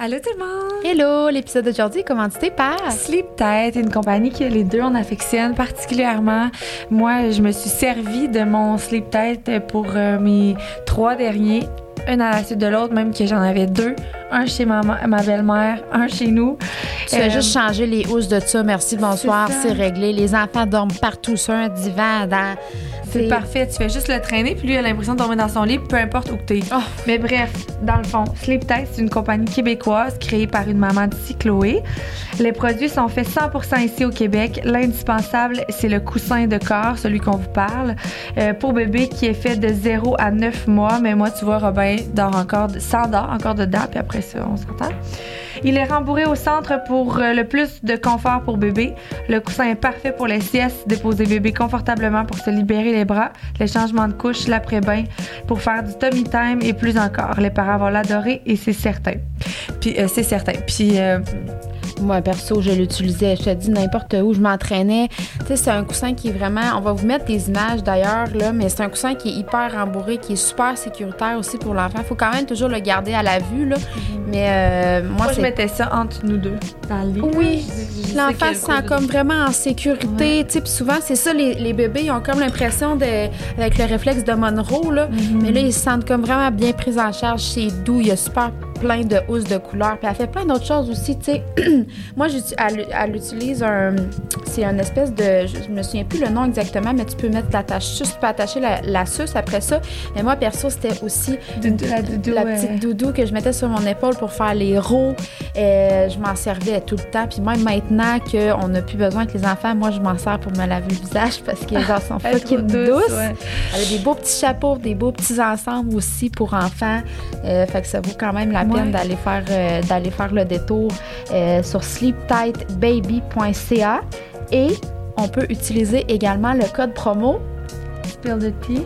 Allô tout le monde! Hello! L'épisode d'aujourd'hui est commandité par Sleep Tête, une compagnie que les deux on affectionne particulièrement. Moi, je me suis servi de mon Sleep Tête pour euh, mes trois derniers, un à la suite de l'autre, même que j'en avais deux. Un chez ma, ma belle-mère, un chez nous. Tu as juste changé les housses de ça. Merci, bonsoir, c'est réglé. Les enfants dorment partout sur un divan, dans c'est parfait. Tu fais juste le traîner, puis lui, a l'impression de dormir dans son lit, peu importe où tu es. Oh. Mais bref, dans le fond, Sleep Tight, c'est une compagnie québécoise créée par une maman d'ici, Chloé. Les produits sont faits 100% ici au Québec. L'indispensable, c'est le coussin de corps, celui qu'on vous parle, euh, pour bébé qui est fait de 0 à 9 mois. Mais moi, tu vois, Robin encore, s'endort encore dedans, puis après ça, on s'entend. Il est rembourré au centre pour euh, le plus de confort pour bébé. Le coussin est parfait pour les siestes, déposer bébé confortablement pour se libérer les bras, les changements de couche, l'après-bain, pour faire du tummy time et plus encore. Les parents vont l'adorer et c'est certain. Puis euh, c'est certain. Puis euh, moi, perso, je l'utilisais, je te dis, n'importe où, je m'entraînais. Tu sais, c'est un coussin qui est vraiment. On va vous mettre des images d'ailleurs, là, mais c'est un coussin qui est hyper rembourré, qui est super sécuritaire aussi pour l'enfant. Il faut quand même toujours le garder à la vue, là. Mhm. Mais euh, moi, moi je mettais ça entre nous deux, dans le lit. Oui. L'enfant se sent comme vraiment en sécurité. Tu sais, souvent, c'est ça, les, bébés, ils ont comme l'impression de. avec le réflexe de Monroe, là. Mhm. Mais là, ils se sentent comme vraiment bien pris en charge. C'est doux, il y a super plein de housses de couleurs. Puis elle fait plein d'autres choses aussi, tu sais. Moi, elle, utilise un. C'est une espèce de. Je me souviens plus le nom exactement, mais tu peux mettre l'attache. Tu peux attacher la, la suce après ça. Mais moi, perso, c'était aussi la, petite doudou que je mettais sur mon épaule pour faire les rots. Et je m'en servais tout le temps. Puis même maintenant qu'on n'a plus besoin avec les enfants, moi, je m'en sers pour me laver le visage parce qu'ils sont fucking douces. Elle a des beaux petits chapeaux, des beaux petits ensembles aussi pour enfants. Euh, fait que ça vaut quand même la d'aller faire, euh, d'aller faire le détour euh, sur sleeptightbaby.ca et on peut utiliser également le code promo. Spill the Tea.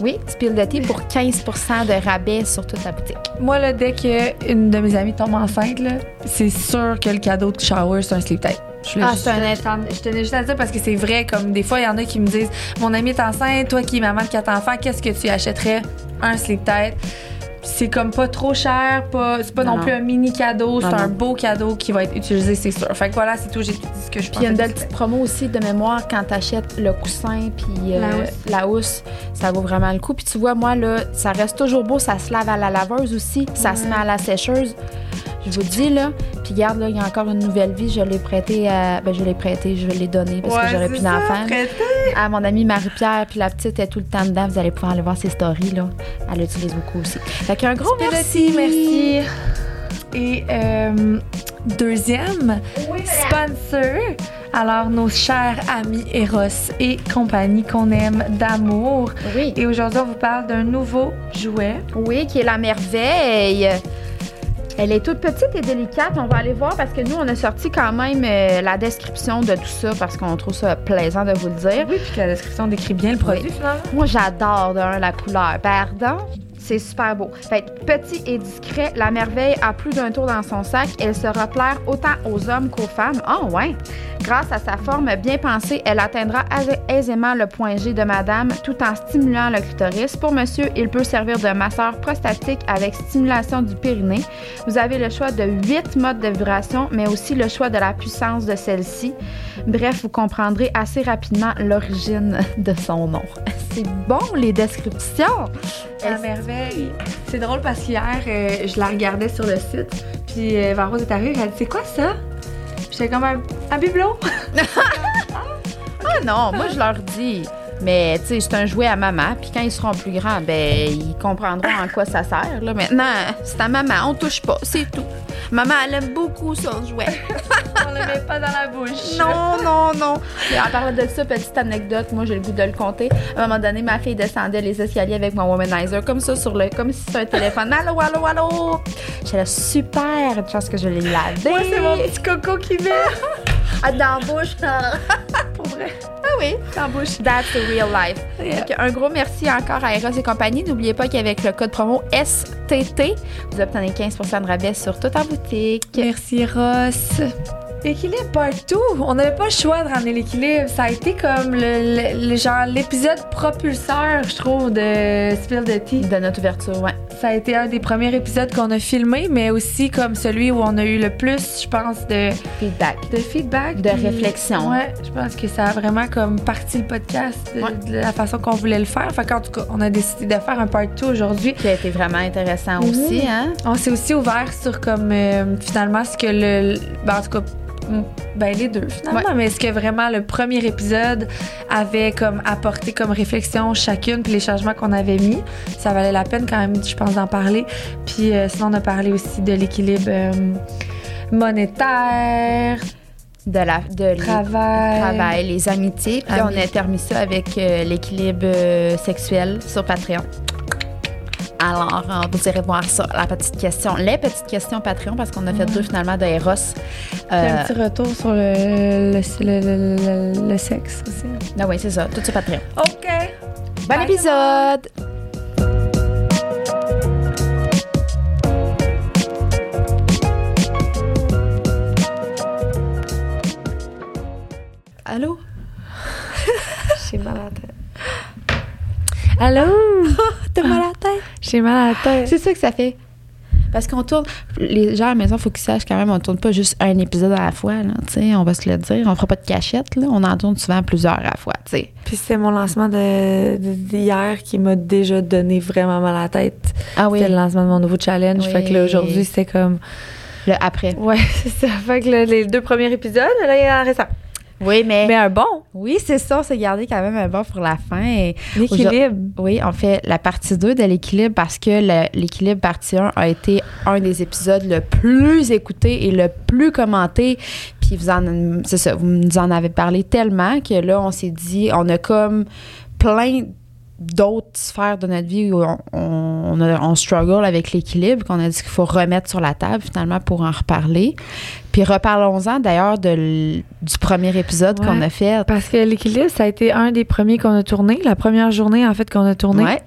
Oui, Spill the Tea pour 15% de rabais sur toute la boutique. Moi, là, dès qu'une de mes amies tombe enceinte, c'est sûr que le cadeau de shower, c'est un sleep tight. Je ah, c'est un Je tenais juste à dire parce que c'est vrai, comme des fois, il y en a qui me disent Mon ami est enceinte, toi qui es maman de quatre enfants, qu'est-ce que tu achèterais? Un sleep tight c'est comme pas trop cher, pas, c'est pas non, plus un mini cadeau, c'est un beau cadeau qui va être utilisé, c'est sûr. Fait que voilà, c'est tout, j'ai dit ce que je Puis il y a une belle petite promo aussi de mémoire quand t'achètes le coussin puis euh, la, housse. ça vaut vraiment le coup. Puis tu vois, moi, là, ça reste toujours beau, ça se lave à la laveuse aussi, ça se met à la sécheuse. Je vous dis, là, puis garde, là, il y a encore une nouvelle vie. Je l'ai prêté à. Ben, je l'ai prêté, je l'ai donné parce que j'aurais plus d'enfants. À mon amie Marie-Pierre, puis la petite est tout le temps dedans. Vous allez pouvoir aller voir ses stories, là. Elle l'utilise beaucoup aussi. Fait qu'un gros merci. Merci. Et euh, deuxième sponsor. Alors, nos chers amis Eros et compagnie qu'on aime d'amour. Oui. Et aujourd'hui, on vous parle d'un nouveau jouet. Oui, qui est la merveille. Elle est toute petite et délicate. On va aller voir parce que nous, on a sorti quand même euh, la description de tout ça parce qu'on trouve ça plaisant de vous le dire. Oui, puis que la description décrit bien le produit, finalement. Moi, j'adore la couleur. Pardon? C'est super beau. Fait petit et discret, la merveille a plus d'un tour dans son sac. Elle se plaire autant aux hommes qu'aux femmes. Oh, ouais! Grâce à sa forme bien pensée, elle atteindra aisément le point G de madame tout en stimulant le clitoris. Pour monsieur, il peut servir de masseur prostatique avec stimulation du périnée. Vous avez le choix de 8 modes de vibration, mais aussi le choix de la puissance de celle-ci. Bref, vous comprendrez assez rapidement l'origine de son nom. C'est bon, les descriptions! La merveille. C'est drôle parce qu'hier, euh, je la regardais sur le site, puis euh, Varose est arrivée, elle a dit C'est quoi ça? J'étais comme un, bibelot. ah non, moi je leur dis. Mais tu sais, c'est un jouet à maman. Puis quand ils seront plus grands, ben ils comprendront en quoi ça sert. Là. Maintenant, c'est à maman, on touche pas, c'est tout. Maman, elle aime beaucoup son jouet. on le met pas dans la bouche. Non, non, non. Et en parlant de ça, petite anecdote, moi j'ai le goût de le compter. À un moment donné, ma fille descendait les escaliers avec mon womanizer comme ça sur le, comme si c'était un téléphone. Allô, allô, allô? J'étais super une chance que je l'ai lavé? Moi, c'est mon petit coco qui vient. ah, dans la bouche. Pour vrai. Ah oui, dans la bouche. That's the real life. un gros merci encore à Eros et compagnie. N'oubliez pas qu'avec le code promo STT, vous obtenez 15% de rabais sur toute en boutique. Merci Ross. Équilibre partout. On n'avait pas le choix de ramener l'équilibre. Ça a été comme le, genre l'épisode propulseur, je trouve, de Spill the Tea. De notre ouverture, ouais. ça a été un des premiers épisodes qu'on a filmé, mais aussi comme celui où on a eu le plus, je pense, de feedback. De feedback. De réflexion. Ouais, je pense que ça a vraiment comme parti le podcast de, la façon qu'on voulait le faire. Fait qu'en tout cas, on a décidé de faire un part 2 aujourd'hui. Qui a été vraiment intéressant aussi, hein? On s'est aussi ouvert sur comme euh, finalement ce que le. Ben, en tout cas, ben les deux finalement, mais est-ce que vraiment le premier épisode avait comme apporté comme réflexion chacune puis les changements qu'on avait mis, ça valait la peine quand même, je pense d'en parler. Puis euh, sinon on a parlé aussi de l'équilibre euh, monétaire, de la de travail, travail les amitiés. Puis on a terminé ça avec euh, l'équilibre sexuel sur Patreon. Alors, vous irez voir ça, la petite question. Les petites questions Patreon, parce qu'on a fait deux finalement de Eros. un euh, petit retour sur le, le, sexe aussi. Ah oui, c'est ça. Tout sur Patreon. OK. Bon épisode! Allô? J'ai mal à la tête. Allô? T'as mal à la tête? J'ai mal à la tête. C'est ça que ça fait. Parce qu'on tourne. Les gens à la maison, il faut qu'ils sachent quand même, on tourne pas juste un épisode à la fois, là, on va se le dire. On fera pas de cachette, là. On en tourne souvent plusieurs à la fois, sais. Puis c'est mon lancement d'hier de, qui m'a déjà donné vraiment mal à la tête. Ah oui. C'était le lancement de mon nouveau challenge. Fait que là, aujourd'hui, c'était comme. Le après. Ouais, c'est ça. Fait que les deux premiers épisodes, là, il y a récent. Oui, mais. Mais un bon. Oui, c'est ça. On s'est gardé quand même un bon pour la fin. L'équilibre. Oui, on fait la partie 2 de l'équilibre parce que l'équilibre partie 1 a été un des épisodes le plus écouté et le plus commenté. Puis vous en, c'est ça, vous nous en avez parlé tellement que là, on s'est dit, on a comme plein d'autres sphères de notre vie où on, on, on struggle avec l'équilibre, qu'on a dit qu'il faut remettre sur la table finalement pour en reparler. Puis reparlons-en d'ailleurs du premier épisode qu'on a fait. Parce que l'équilibre, ça a été un des premiers qu'on a tourné, la première journée en fait qu'on a tourné. Ouais.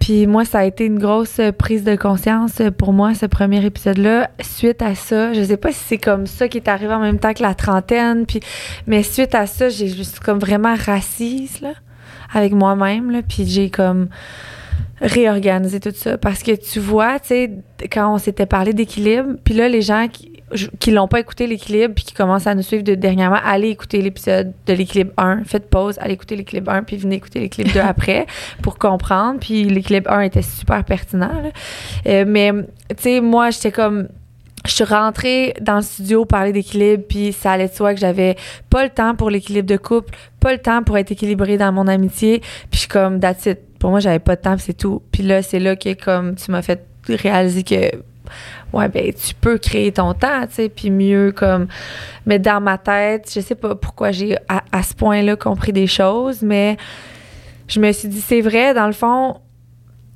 Puis moi, ça a été une grosse prise de conscience pour moi, ce premier épisode-là. Suite à ça, je sais pas si c'est comme ça qui est arrivé en même temps que la trentaine, puis mais suite à ça, j'ai juste comme vraiment rassise là avec moi-même, là, puis j'ai comme réorganisé tout ça. Parce que tu vois, tu sais, quand on s'était parlé d'équilibre, puis là, les gens qui, qui l'ont pas écouté l'équilibre puis qui commencent à nous suivre de dernièrement, allez écouter l'épisode de l'équilibre 1, faites pause, allez écouter l'équilibre 1 puis venez écouter l'équilibre 2 après pour comprendre. Puis l'équilibre 1 était super pertinent. Euh, mais tu sais, moi j'étais comme je suis rentrée dans le studio parler d'équilibre, puis ça allait de soi que j'avais pas le temps pour l'équilibre de couple, pas le temps pour être équilibrée dans mon amitié, puis je suis comme that's. Pour moi, j'avais pas de temps, c'est tout. Puis là, c'est là que comme tu m'as fait réaliser que ouais ben tu peux créer ton temps, tu sais, puis mieux comme mais dans ma tête, je sais pas pourquoi j'ai à, à ce point-là compris des choses, mais je me suis dit c'est vrai dans le fond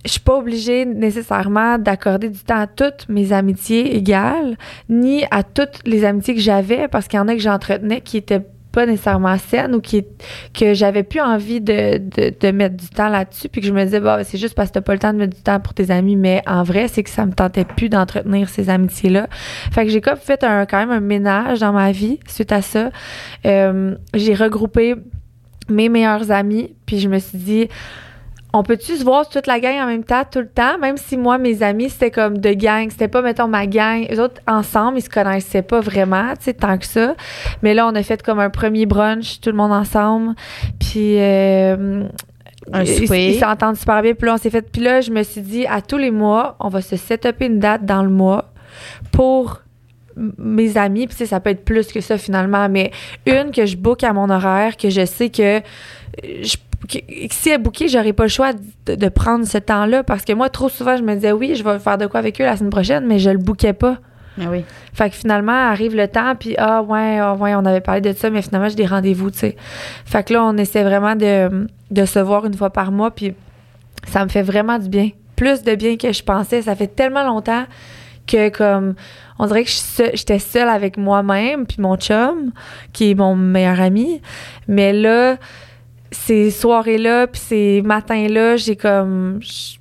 je suis pas obligée nécessairement d'accorder du temps à toutes mes amitiés égales, ni à toutes les amitiés que j'avais, parce qu'il y en a que j'entretenais qui étaient pas nécessairement saines ou qui que j'avais plus envie de, de, mettre du temps là-dessus puis que je me disais bah c'est juste parce que t'as pas le temps de mettre du temps pour tes amis mais en vrai c'est que ça me tentait plus d'entretenir ces amitiés là fait que j'ai comme fait un quand même un ménage dans ma vie suite à ça. Euh, j'ai regroupé mes meilleurs amis puis je me suis dit on peut-tu se voir toute la gang en même temps, tout le temps, même si moi, mes amis, c'était comme de gang, c'était pas, mettons, ma gang. Les autres, ensemble, ils se connaissaient pas vraiment, tu sais, tant que ça. Mais là, on a fait comme un premier brunch, tout le monde ensemble. Puis, euh, un ils s'entendent super bien. Puis là, on s'est fait. Puis là, je me suis dit, à tous les mois, on va se setuper une date dans le mois pour mes amis. Puis, ça peut être plus que ça finalement, mais une que je book à mon horaire, que je sais que je si à bouquet, j'aurais pas le choix de, prendre ce temps-là parce que moi, trop souvent, je me disais oui, je vais faire de quoi avec eux la semaine prochaine, mais je le bouquais pas. Oui. Fait que finalement, arrive le temps, puis ah ouais, ah ouais, on avait parlé de ça, mais finalement, j'ai des rendez-vous, tu sais. Fait que là, on essaie vraiment de, de se voir une fois par mois, puis ça me fait vraiment du bien. Plus de bien que je pensais. Ça fait tellement longtemps que, comme, on dirait que j'étais seule avec moi-même, puis mon chum, qui est mon meilleur ami. Mais là, ces soirées-là, puis ces matins-là, j'ai comme.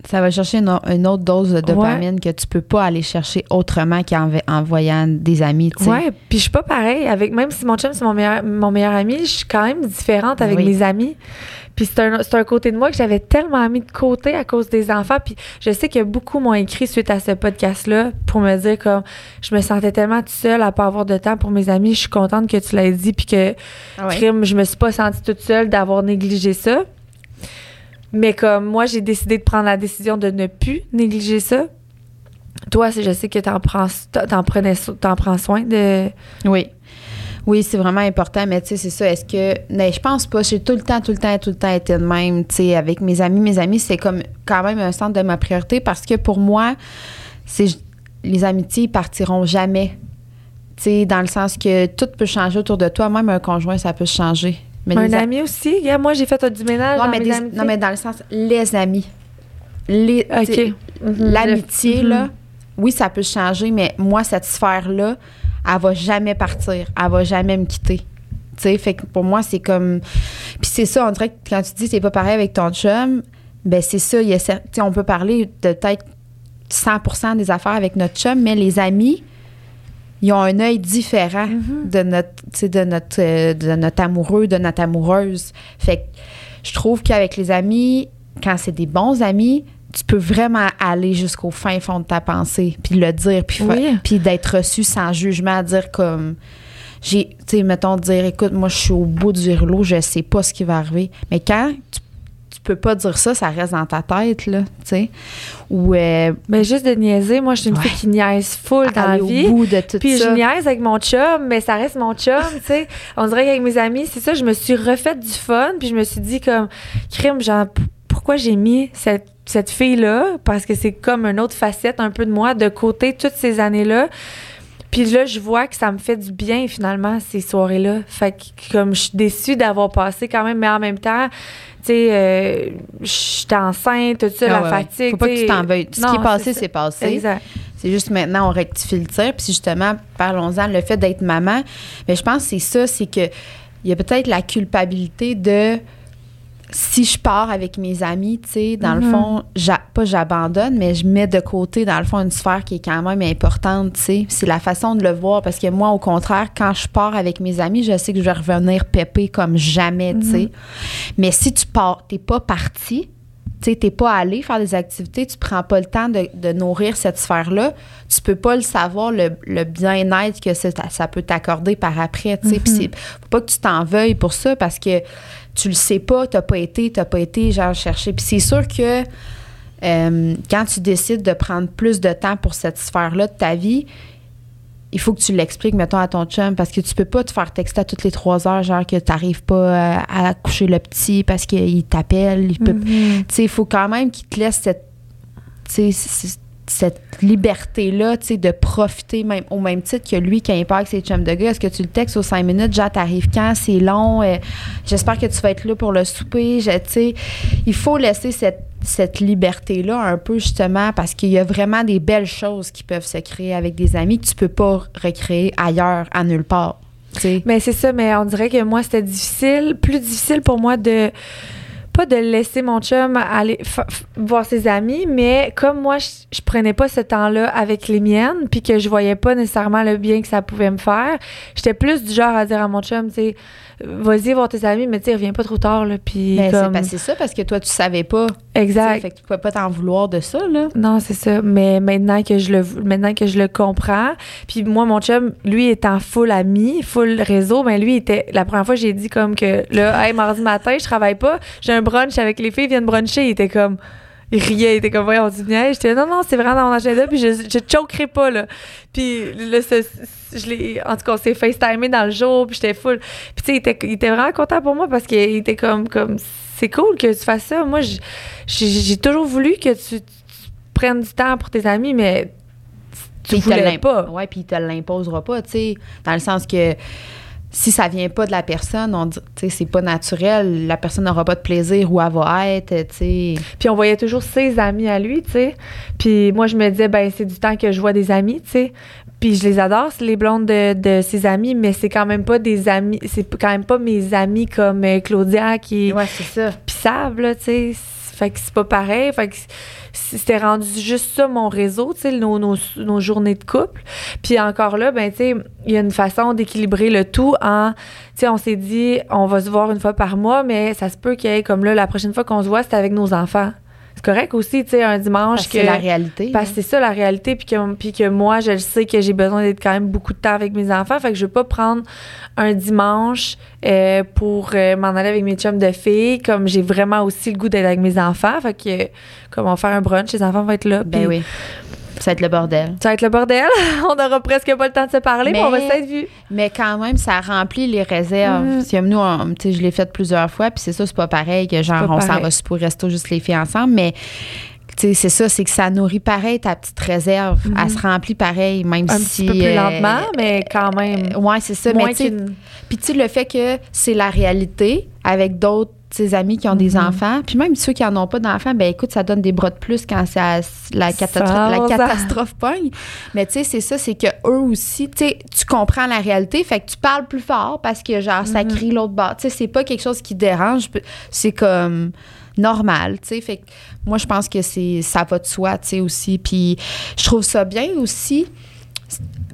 Ça va chercher une, autre dose de dopamine que tu peux pas aller chercher autrement qu'en en voyant des amis, tu sais. Ouais, puis je suis pas pareil. Avec, même si mon chum, c'est mon meilleur, mon meilleur ami, je suis quand même différente avec mes amis. Puis c'est un, un, côté de moi que j'avais tellement mis de côté à cause des enfants. Puis je sais que beaucoup m'ont écrit suite à ce podcast-là pour me dire que je me sentais tellement toute seule à pas avoir de temps pour mes amis. Je suis contente que tu l'aies dit puis que ah je me suis pas sentie toute seule d'avoir négligé ça. Mais comme moi, j'ai décidé de prendre la décision de ne plus négliger ça. Toi, je sais que tu prends, t'en prenais, t'en prends soin de. Oui. Oui, c'est vraiment important, mais tu sais, c'est ça. Est-ce que. Mais je pense pas. J'ai tout le temps, tout le temps, tout le temps été de même, tu sais, avec mes amis. Mes amis, c'est comme quand même un centre de ma priorité parce que pour moi, c'est les amitiés partiront jamais. Tu sais, dans le sens que tout peut changer autour de toi, même un conjoint, ça peut changer. Mais un ami aussi. moi, j'ai fait du ménage. Non, mais non, mais dans le sens, les amis. Les, mhm. L'amitié, là, mhm. oui, ça peut changer, mais moi, cette sphère-là, elle va jamais partir. Elle va jamais me quitter. Tu sais, fait que pour moi, c'est comme. Puis c'est ça, on dirait que quand tu dis c'est pas pareil avec ton chum, ben c'est ça. Il y a, on peut parler de peut-être 100% des affaires avec notre chum, mais les amis, ils ont un œil différent mm-hmm. de notre, de notre, euh, de notre amoureux, de notre amoureuse. Fait que je trouve qu'avec les amis, quand c'est des bons amis, tu peux vraiment aller jusqu'au fin fond de ta pensée, puis le dire, puis, puis d'être reçu sans jugement, dire comme j'ai, tu sais, mettons, dire, écoute, moi, je suis au bout du rouleau, je sais pas ce qui va arriver. Mais quand tu, peux pas dire ça, ça reste dans ta tête, là, tu sais. Ou. Euh, mais juste de niaiser, moi, je suis une fille qui niaise full dans la vie. Au bout de tout puis je niaise avec mon chum, mais ça reste mon chum, tu sais. On dirait qu'avec mes amis, c'est ça, je me suis refaite du fun, puis je me suis dit, comme, crime, genre, pourquoi j'ai mis cette cette fille-là, parce que c'est comme une autre facette un peu de moi, de côté toutes ces années-là. Puis là, je vois que ça me fait du bien, finalement, ces soirées-là. Fait que, comme je suis déçue d'avoir passé quand même, mais en même temps, tu sais, euh, j'étais enceinte, tout ça, ah la fatigue. Faut pas que tu t'en veuilles. Ce qui est passé, c'est passé. Exact. C'est juste maintenant, on rectifie le tir. Puis justement, parlons-en, le fait d'être maman. Mais je pense que c'est ça, c'est que il y a peut-être la culpabilité de si je pars avec mes amis, tu sais, dans le mhm. fond, pas j'abandonne, mais je mets de côté, dans le fond, une sphère qui est quand même importante, tu sais. C'est la façon de le voir, parce que moi, au contraire, quand je pars avec mes amis, je sais que je vais revenir pépé comme jamais, tu sais. Mhm. Mais si tu pars, t'es pas parti, tu sais, t'es pas allé faire des activités, tu prends pas le temps de, nourrir cette sphère-là, tu peux pas le savoir, le, bien-être que ça, ça peut t'accorder par après, tu sais. Puis mhm. faut pas que tu t'en veuilles pour ça, parce que tu le sais pas, t'as pas été, t'as pas été, genre, chercher. Puis c'est sûr que euh, quand tu décides de prendre plus de temps pour cette sphère-là de ta vie, il faut que tu l'expliques, mettons, à ton chum, parce que tu peux pas te faire texter à toutes les trois heures, genre que tu n'arrives pas à, coucher le petit parce qu'il t'appelle. Il mm-hmm. Tu sais, il faut quand même qu'il te laisse cette cette liberté-là, tu sais, de profiter même au même titre que lui parle avec ses chums de gars. Est-ce que tu le textes aux cinq minutes, genre, t'arrives quand, c'est long, euh, j'espère que tu vas être là pour le souper, tu sais. Il faut laisser cette, cette liberté-là un peu, justement, parce qu'il y a vraiment des belles choses qui peuvent se créer avec des amis que tu peux pas recréer ailleurs, à nulle part. Mais c'est ça, mais on dirait que moi, c'était difficile, plus difficile pour moi de pas de laisser mon chum aller voir ses amis, mais comme moi, je, prenais pas ce temps-là avec les miennes, puis que je voyais pas nécessairement le bien que ça pouvait me faire, j'étais plus du genre à dire à mon chum, tu sais, vas-y voir tes amis, mais tu sais, reviens pas trop tard, là. Puis. Ben, c'est ça, parce que toi, tu savais pas. Exact. Fait que tu pouvais pas t'en vouloir de ça, là. Non, c'est ça. Mais maintenant que je le, maintenant que je le comprends, puis moi, mon chum, lui, étant full ami, full réseau, ben lui, était. La première fois, j'ai dit comme que, là, hey, mardi matin, je travaille pas, j'ai un brunch avec les filles, viennent bruncher. Il était comme il riait, il était comme, voyons, tu viens. J'étais, non, non, c'est vraiment dans mon agenda, puis je, je choquerai pas, là. Puis là, je l'ai, en tout cas, on s'est FaceTimé dans le jour, puis j'étais full. Puis tu sais, il était, il était vraiment content pour moi parce qu'il était comme, comme, c'est cool que tu fasses ça. Moi, j'ai toujours voulu que tu, prennes du temps pour tes amis, mais tu voulais pas. Ouais, puis il te l'imposera pas, tu sais, dans le sens que si ça vient pas de la personne, on c'est pas naturel, la personne n'aura pas de plaisir où elle va être, tu Puis on voyait toujours ses amis à lui, tu sais. Puis moi je me disais ben c'est du temps que je vois des amis, tu sais. Puis je les adore, c'est les blondes de, de ses amis, mais c'est quand même pas des amis, c'est quand même pas mes amis comme euh, Claudia qui Ouais, c'est ça. pissables, là, tu sais. Fait que c'est pas pareil. Fait que c'était rendu juste ça, mon réseau, tu sais, nos, journées de couple. Puis encore là, ben, tu sais, il y a une façon d'équilibrer le tout en, tu sais, on s'est dit, on va se voir une fois par mois, mais ça se peut qu'il y ait, comme là, la prochaine fois qu'on se voit, c'est avec nos enfants. C'est correct aussi, tu sais, un dimanche Parce que c'est la réalité. Parce que c'est ça la réalité, puis que, puis que moi, je le sais que j'ai besoin d'être quand même beaucoup de temps avec mes enfants. Fait que je veux pas prendre un dimanche euh, pour euh, m'en aller avec mes chums de filles, comme j'ai vraiment aussi le goût d'être avec mes enfants. Fait que, comme on va faire un brunch, les enfants vont être là. ben oui. Ça va être le bordel. Ça va être le bordel. on aura presque pas le temps de se parler, mais, Mais- on va s'être vu. Mais quand même, ça remplit les réserves. Que nous, on- tu sais, je l'ai fait plusieurs fois, puis c'est ça, c'est pas pareil que genre, on s'en va super resto juste les filles ensemble, mais tu sais, c'est ça, c'est que ça nourrit pareil ta petite réserve. Elle se remplit pareil, même. Un si. petit peu plus euh, lentement, mais quand même. euh, ouais, c'est ça. moins Mais tu puis tu sais, le fait que c'est la réalité avec d'autres tes amis qui ont des Mhm. enfants, puis même ceux qui en ont pas d'enfants, ben écoute, ça donne des bras de plus quand ça, la, catastrophe, la catastrophe pogne. Mais tu sais, c'est ça, c'est que eux aussi, tu sais, tu comprends la réalité, fait que tu parles plus fort parce que genre ça Mhm. crie l'autre bord. Tu sais, c'est pas quelque chose qui dérange, c'est comme normal, tu sais. Fait que moi, je pense que c'est ça va de soi, tu sais aussi. Puis je trouve ça bien aussi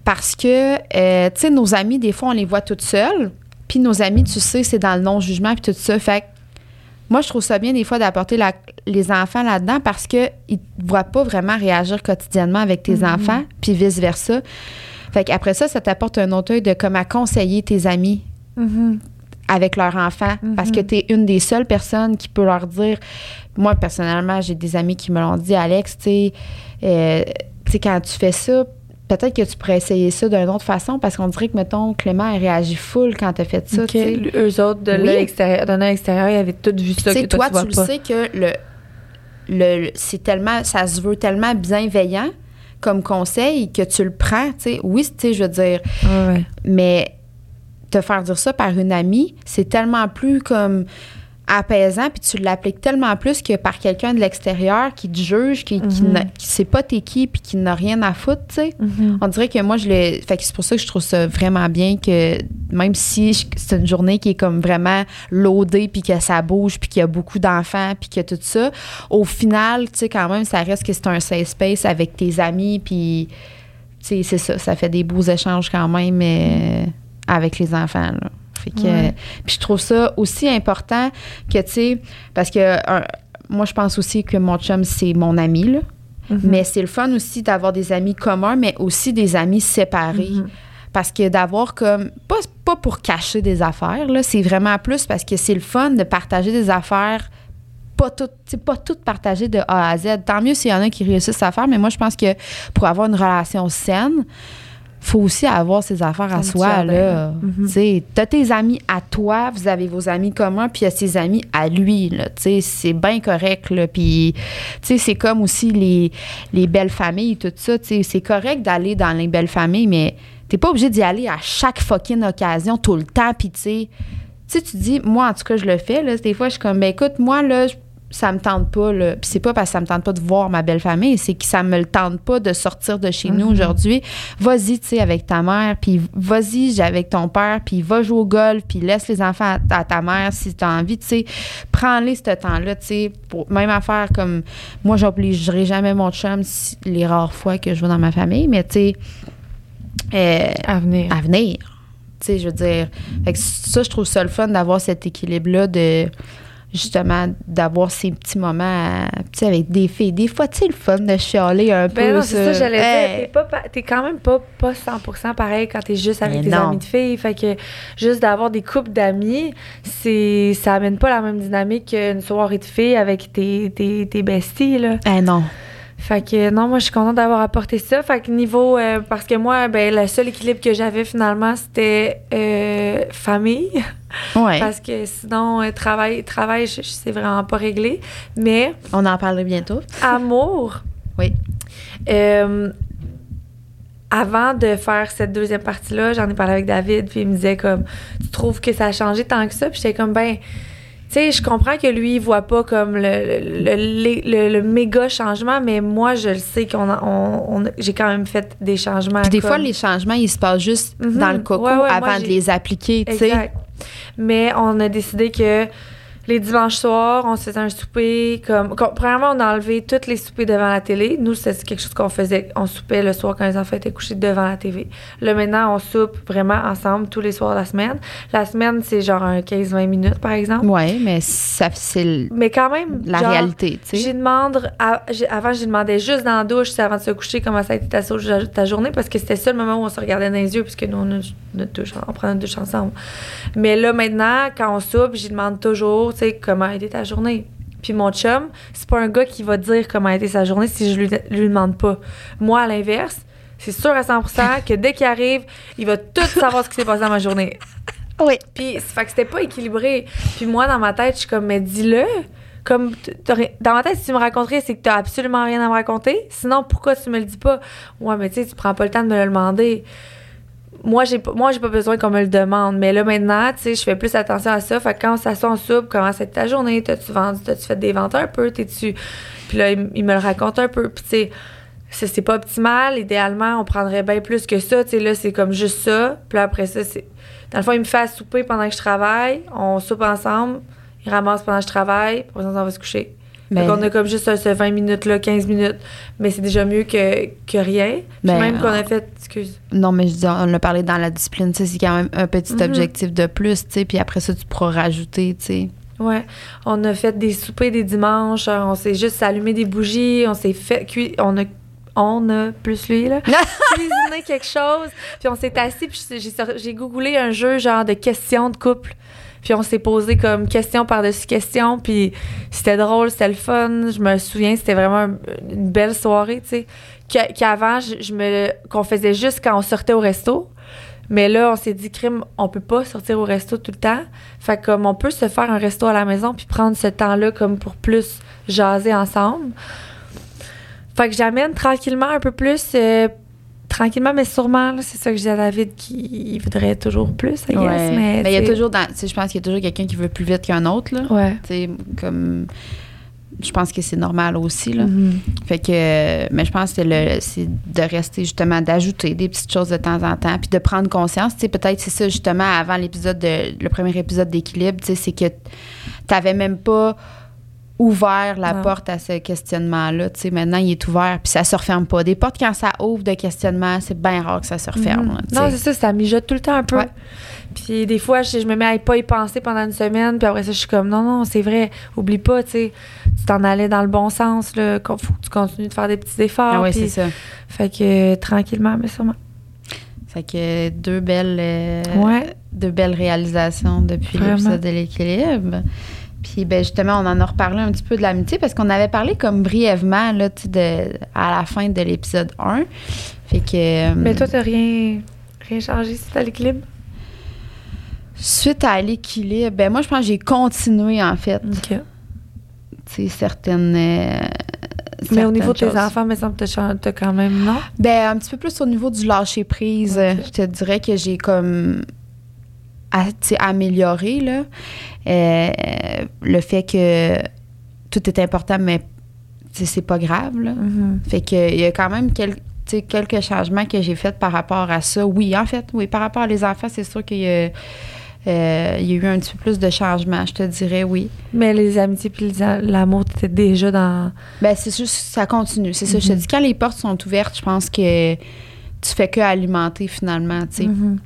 parce que, euh, tu sais, nos amis, des fois, on les voit toutes seules. Puis nos amis, tu sais, c'est dans le non-jugement puis tout ça. Fait que moi, je trouve ça bien des fois d'apporter la- les enfants là-dedans parce qu'ils ne voient pas vraiment réagir quotidiennement avec tes enfants, puis vice-versa. Fait qu'après ça, ça t'apporte un autre œil de comment conseiller tes amis Mhm. avec leurs enfants parce que tu es une des seules personnes qui peut leur dire. Moi, personnellement, j'ai des amis qui me l'ont dit, Alex, tu sais, euh, tu sais, quand tu fais ça, peut-être que tu pourrais essayer ça d'une autre façon parce qu'on dirait que, mettons, Clément a réagi full quand tu as fait ça. Ok, tu sais. lui- Eux autres, de Oui. l'œil extérieur, extérieur, ils avaient tout vu ça que toi, toi, tu tu, vois le pas. sais que le, le, c'est tellement, ça se veut tellement bienveillant comme conseil que tu le prends. Tu sais, oui, je veux dire, ouais. mais te faire dire ça par une amie, c'est tellement plus comme apaisant, puis tu l'appliques tellement plus que par quelqu'un de l'extérieur qui te juge, qui, qui, Mhm. qui sait pas t'es qui, puis qui n'a rien à foutre, tu sais. Mhm. On dirait que moi, je le. Fait que c'est pour ça que je trouve ça vraiment bien que même si c'est une journée qui est comme vraiment loadée, puis que ça bouge, puis qu'il y a beaucoup d'enfants, puis que tout ça, au final, tu sais, quand même, ça reste que c'est un safe space avec tes amis, puis. Tu sais, c'est ça. Ça fait des beaux échanges quand même euh, avec les enfants, là. Fait que. Ouais. Puis je trouve ça aussi important que, tu sais, parce que un- moi, je pense aussi que mon chum, c'est mon ami, là. Mhm. Mais c'est le fun aussi d'avoir des amis communs, mais aussi des amis séparés. Mhm. Parce que d'avoir comme. Pas, pas pour cacher des affaires, là, c'est vraiment plus parce que c'est le fun de partager des affaires. Pas toutes, pas toutes partagées de A à Z. Tant mieux s'il y en a qui réussissent à faire, mais moi, je pense que pour avoir une relation saine, faut aussi avoir ses affaires à soi. Là. Tu sais, t'as tes amis à toi, vous avez vos amis communs, puis il y a ses amis à lui. Là, tu sais, c'est bien correct. Là, puis, tu sais, c'est comme aussi les, les belles familles, tout ça. tu sais, C'est correct d'aller dans les belles familles, mais t'es pas obligé d'y aller à chaque fucking occasion, tout le temps. Puis, tu sais, tu sais, tu dis, moi, en tout cas, je le fais. Là, des fois, je suis comme, ben écoute, moi, là, je- ça me tente pas. Là. Puis c'est pas parce que ça me tente pas de voir ma belle famille, c'est que ça me le tente pas de sortir de chez nous aujourd'hui. Vas-y, tu sais, avec ta mère, puis vas-y avec ton père, puis va jouer au golf, puis laisse les enfants à, à ta mère si tu as envie, tu sais. Prends-les ce temps-là, tu sais. pour- Même affaire comme, moi, j'obligerai jamais mon chum si- les rares fois que je vais dans ma famille, mais tu sais, euh, À venir. à venir. Tu sais, je veux dire. Fait que ça, je trouve ça le fun d'avoir cet équilibre-là de justement d'avoir ces petits moments tu sais, avec des filles. Des fois, tu sais, le fun de chialer un peu. Ben non, c'est ça, j'allais Hey. dire. T'es, pas pa- t'es quand même pas, pas 100% pareil quand t'es juste avec Mais tes non. amis de filles. Fait que juste d'avoir des couples d'amis, c'est, ça amène pas la même dynamique qu'une soirée de filles avec tes, tes, tes besties, là. Eh non. Fait que non, moi je suis contente d'avoir apporté ça. Fait que niveau euh, parce que moi ben le seul équilibre que j'avais finalement c'était euh, famille Ouais. parce que sinon euh, travail travail c'est vraiment pas réglé. Mais On en parlera bientôt. amour. Oui. Avant de faire cette deuxième partie-là, j'en ai parlé avec David, puis il me disait comme, tu trouves que ça a changé tant que ça? Puis j'étais comme, ben, sais, je comprends que lui, il voit pas comme le, le, le, le- méga changement, mais moi, je le sais qu'on a, on, on- j'ai quand même fait des changements. Puis des comme- fois, les changements, ils se passent juste Mhm. dans le coco Ouais, ouais, moi, avant de les appliquer, tu sais. Mais on a décidé que les dimanches soirs, on se faisait un souper. Comme, comme- premièrement, on a enlevé tous les soupers devant la télé. Nous, c'est quelque chose qu'on faisait. On soupait le soir quand les enfants étaient couchés devant la TV. Là, maintenant, on soupe vraiment ensemble tous les soirs de la semaine. La semaine, c'est genre un 15-20 minutes, par exemple. Ouais, mais ça, c'est Mais quand même, la genre, réalité, tu sais. J'y demande, à- avant, j'y demandais juste dans la douche, c'est avant de se coucher, comment ça a été ta, ta journée, parce que c'était ça le moment où on se regardait dans les yeux, puisque nous, on, a notre douche, on prend notre douche ensemble. Mais là, maintenant, quand on soupe, j'y demande toujours, tu sais, comment a été ta journée. Puis mon chum, c'est pas un gars qui va dire comment a été sa journée si je lui, lui demande pas. Moi, à l'inverse, c'est sûr à 100% que dès qu'il arrive, il va tout savoir ce qui s'est passé dans ma journée. Oui. Puis, ça fait que c'était pas équilibré. Puis moi, dans ma tête, je suis comme, mais dis-le. Comme, dans ma tête, si tu me raconterais, c'est que t'as absolument rien à me raconter. Sinon, pourquoi tu me le dis pas? Ouais, mais tu sais, tu prends pas le temps de me le demander. Moi, j'ai moi, j'ai pas besoin qu'on me le demande. Mais là, maintenant, tu sais, je fais plus attention à ça. Fait que quand s'assoit en soupe, comment c'était ta journée? T'as-tu vendu? T'as-tu fait des ventes un peu? T'es-tu. Puis là, il, me le raconte un peu. Puis, tu sais, ça, c'est pas optimal. Idéalement, on prendrait bien plus que ça. Tu sais, là, c'est comme juste ça. Puis là, après ça, c'est. Dans le fond, il me fait souper pendant que je travaille. On soupe ensemble. Il ramasse pendant que je travaille. Puis ça, on va se coucher. Mais- Fait qu'on a comme juste ce, ce 20 minutes-là, 15 minutes. Mais c'est déjà mieux que, que rien. Puis Mais, même qu'on euh, a fait. Excuse. Non, mais je dis, on l'a parlé dans la discipline, c'est quand même un petit Mhm. objectif de plus, tu sais, puis après ça, tu pourras rajouter, tu sais. Ouais. On a fait des soupers des dimanches. On s'est juste allumé des bougies. On s'est fait cuire. On a. On a, plus lui, là, cuisiné quelque chose. Puis on s'est assis, puis j'ai googlé un jeu genre de questions de couple. Puis on s'est posé comme question par-dessus question. Puis c'était drôle, c'était le fun. Je me souviens, c'était vraiment un- une belle soirée, tu sais. Qu'a- Qu'avant, je, je me qu'on faisait juste quand on sortait au resto. Mais là, on s'est dit, crime, on peut pas sortir au resto tout le temps. Fait que, comme on peut se faire un resto à la maison puis prendre ce temps-là comme pour plus jaser ensemble. Fait que j'amène tranquillement un peu plus, euh, tranquillement mais sûrement, c'est ça que je dis à David qui voudrait toujours plus, I guess, Ouais. mais, Mais il y a toujours, dans, je pense qu'il y a toujours quelqu'un qui veut plus vite qu'un autre, là. Ouais. Comme. Je pense que c'est normal aussi, là. Mhm. Fait que, mais je pense que c'est le- c'est de rester justement, d'ajouter des petites choses de temps en temps, puis de prendre conscience. Tu sais, peut-être c'est ça justement avant l'épisode de, le premier épisode d'équilibre, tu sais, c'est que t'avais même pas ouvert la porte à ce questionnement-là. Tu sais, maintenant, il est ouvert, puis ça se referme pas. Des portes, quand ça ouvre de questionnement, c'est bien rare que ça se referme. Mhm. là, Non, c'est ça, ça mijote tout le temps un peu. Ouais. Puis des fois, je, je me mets à pas y penser pendant une semaine, puis après ça, je suis comme, non, non, c'est vrai, oublie pas, tu sais, tu t'en allais dans le bon sens, là, faut que tu continues de faire des petits efforts. Ah oui, c'est ça. Fait que euh, tranquillement, mais sûrement. Fait que deux belles, euh, Ouais. deux belles réalisations depuis l'épisode de l'équilibre. Puis ben justement, on en a reparlé un petit peu de l'amitié parce qu'on avait parlé comme brièvement là, de, à la fin de l'épisode 1. Fait que euh, Mais toi, t'as rien, rien changé si t'as l'équilibre? suite à l'équilibre, ben moi je pense que j'ai continué en fait, OK. tu sais certaines euh, Mais au niveau de tes enfants, me que t'as chan- t'as quand même, non? Ben, un petit peu plus au niveau du lâcher prise. Je te dirais que j'ai comme à- amélioré là, Euh, le fait que tout est important, mais c'est pas grave. Là. Mm-hmm. Fait que il y a quand même quelques changements que j'ai faits par rapport à ça. Oui, en fait, oui, par rapport à les enfants, c'est sûr qu'il y a, euh, il y a eu un petit peu plus de changements, je te dirais, oui. Mais les amitiés puis l'amour, t'étais déjà dans. Ben, c'est juste, ça continue. C'est ça, je te Mhm. dis, quand les portes sont ouvertes, je pense que tu fais que alimenter finalement, tu sais. Mhm.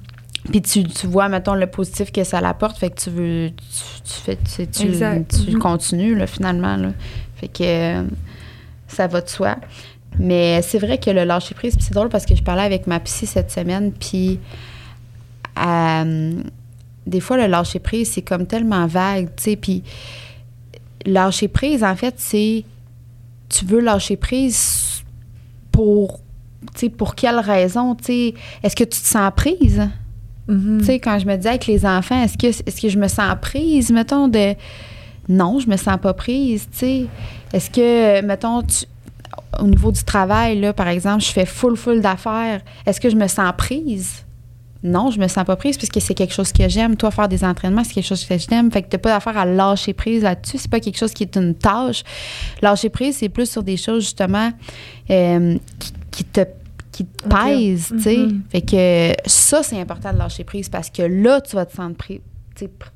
Puis tu, tu vois, mettons, le positif que ça l'apporte, fait que tu veux, tu, tu fais, tu, tu, Mhm. continues, là, finalement, là. Fait que euh, ça va de soi. Mais c'est vrai que le lâcher prise, c'est drôle parce que je parlais avec ma psy cette semaine, puis euh, des fois, le lâcher prise, c'est comme tellement vague, tu sais, puis lâcher prise, en fait, c'est tu veux lâcher prise pour, tu sais, pour quelle raison, tu sais, est-ce que tu te sens prise? Mhm. Tu sais, quand je me disais avec les enfants, est-ce que, que je me sens prise, mettons, de. Non, je me sens pas prise, tu sais. Est-ce que, mettons, au niveau du travail, là, par exemple, je fais full, full d'affaires, est-ce que je me sens prise? non, je me sens pas prise puisque c'est quelque chose que j'aime. Toi, faire des entraînements, c'est quelque chose que j'aime. Fait que t'as pas d'affaire à lâcher prise là-dessus. C'est pas quelque chose qui est une tâche. Lâcher prise, c'est plus sur des choses, justement, euh, qui, te qui te tu sais. Mm-hmm. Fait que ça, c'est important de lâcher prise parce que là, tu vas te sentir pris,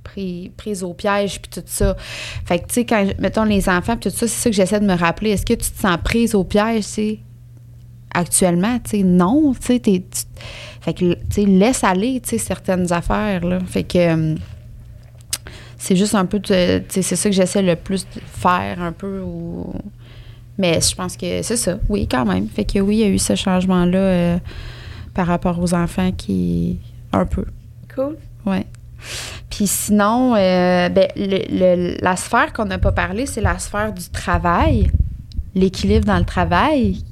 pris, prise au piège puis tout ça. Fait que, tu sais, quand, mettons, les enfants puis tout ça, c'est ça que j'essaie de me rappeler. Est-ce que tu te sens prise au piège, tu Actuellement, tu sais, non, tu sais, fait que, tu sais, laisse aller, tu sais, certaines affaires, là. Fait que euh, c'est juste un peu, tu sais, c'est ça que j'essaie le plus de faire, un peu, Mais je pense que c'est ça, oui, quand même. Fait que oui, il y a eu ce changement-là euh, par rapport aux enfants qui... un peu. Cool. Ouais. Puis sinon, euh, ben, la sphère qu'on n'a pas parlé, c'est la sphère du travail, l'équilibre dans le travail,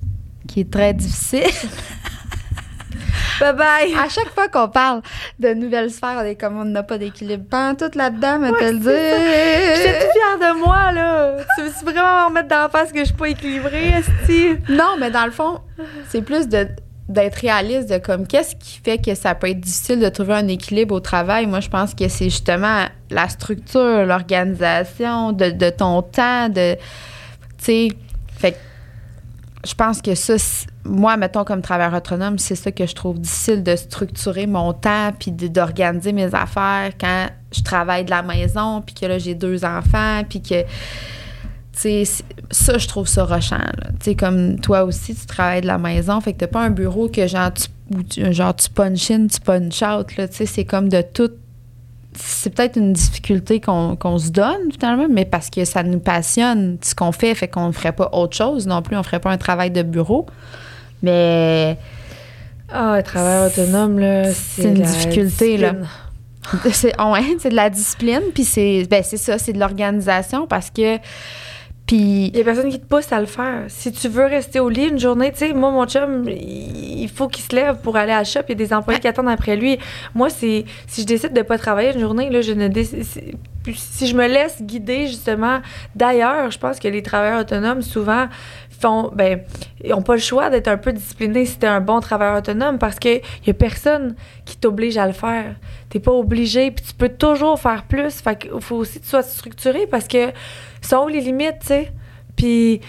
qui est très difficile. Bye bye. À chaque fois qu'on parle de nouvelles sphères, on est comme on n'a pas d'équilibre. Pas tout là-dedans, mais te le dire. J'étais tout fière de moi, là. tu veux vraiment me remettre dans la face que je suis pas équilibrée, Esti? Non, mais dans le fond, c'est plus de d'être réaliste de comme qu'est-ce qui fait que ça peut être difficile de trouver un équilibre au travail? Moi, je pense que c'est justement la structure, l'organisation de, de, ton temps, de. Tu sais, fait je pense que ça, moi, mettons, comme travailleur autonome, c'est ça que je trouve difficile de structurer mon temps puis d'organiser mes affaires quand je travaille de la maison puis que là, j'ai deux enfants puis que. Tu sais, ça, je trouve ça rochant. Tu sais, comme toi aussi, tu travailles de la maison, fait que t'as pas un bureau que genre tu, genre, tu punch in, tu punch out. Tu c'est comme de tout c'est peut-être une difficulté qu'on se donne finalement, mais parce que ça nous passionne ce qu'on fait, fait qu'on ne ferait pas autre chose non plus, on ne ferait pas un travail de bureau. Mais. Ah, un travail autonome, là, c'est une difficulté, là. C'est ouais, de la discipline, puis c'est ben, ça, c'est de l'organisation parce que puis. Il y a personne qui te pousse à le faire. Si tu veux rester au lit une journée, tu sais, moi, mon chum, il faut qu'il se lève pour aller à la shop. Il y a des employés qui attendent après lui. Moi, c'est si je décide de pas travailler une journée, là, je ne si je me laisse guider, justement, d'ailleurs, je pense que les travailleurs autonomes, souvent, font, ben, ils n'ont pas le choix d'être un peu disciplinés si tu es un bon travailleur autonome parce qu'il n'y a personne qui t'oblige à le faire. Tu pas obligé, puis tu peux toujours faire plus. Fait qu'il faut aussi que tu sois structuré parce que sont où les limites, tu sais? Puis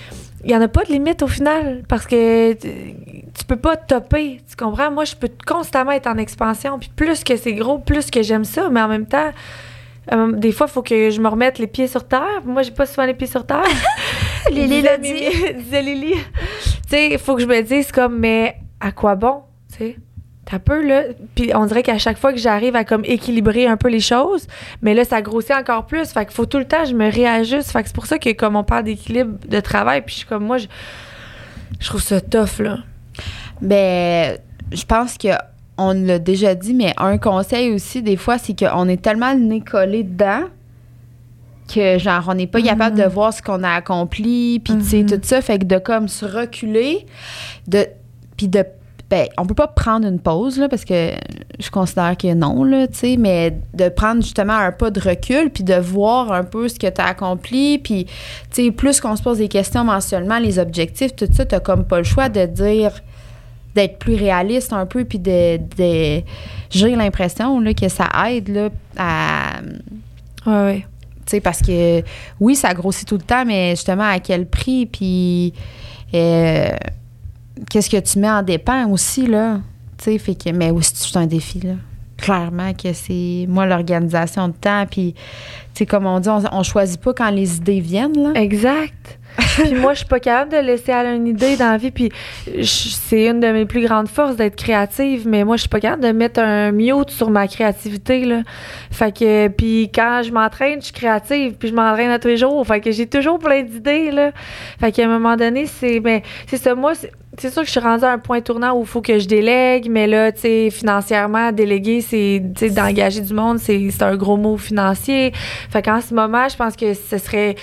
il n'y en a pas de limite au final parce que tu peux pas topper, tu comprends? Moi, je peux constamment être en expansion, puis plus que c'est gros, plus que j'aime ça, mais en même temps, euh, des fois, il faut que je me remette les pieds sur terre. Moi, j'ai pas souvent les pieds sur terre. Lily l'a dit. disait Lily. tu sais, il faut que je me dise comme, mais à quoi bon, tu sais? T'as peu, là. Puis on dirait qu'à chaque fois que j'arrive à comme équilibrer un peu les choses, mais là, ça grossit encore plus. Fait qu'il faut tout le temps, je me réajuste. Fait que c'est pour ça que, comme on parle d'équilibre de travail, puis je suis comme, moi, je, je trouve ça tough, là. Ben, je pense que on l'a déjà dit, mais un conseil aussi, des fois, c'est qu'on est tellement le nez collé dedans que, genre, on n'est pas capable de mm-hmm. voir ce qu'on a accompli, puis, tu sais, mm-hmm. tout ça. Fait que de, comme, se reculer, de, puis de ben, on peut pas prendre une pause, là, parce que je considère que non, là, tu sais, mais de prendre justement un pas de recul, puis de voir un peu ce que tu as accompli, puis, tu sais, plus qu'on se pose des questions mensuellement, les objectifs, tout ça, tu comme pas le choix de dire d'être plus réaliste un peu, puis de, j'ai l'impression là, que ça aide là, à... Ouais, ouais. Tu sais, parce que, oui, ça grossit tout le temps, mais justement, à quel prix, puis... Euh, qu'est-ce que tu mets en dépend aussi, là. Tu sais, fait que, mais aussi, c'est un défi, là. Clairement que c'est, moi, l'organisation de temps, puis, tu comme on dit, on, on choisit pas quand les idées viennent, là. Exact. Puis moi, je suis pas capable de laisser aller une idée dans la vie. Puis c'est une de mes plus grandes forces d'être créative, mais moi, je suis pas capable de mettre un mute sur ma créativité. Là. Fait que, puis quand je m'entraîne, je suis créative, puis je m'entraîne à tous les jours. Fait que j'ai toujours plein d'idées. Là. Fait qu'à un moment donné, c'est, ben, c'est ça. Moi, c'est sûr que je suis rendue à un point tournant où il faut que je délègue, mais là, tu sais, financièrement, déléguer, c'est, d'engager du monde, c'est, c'est un gros mot financier. Fait qu'en ce moment, je pense que ce serait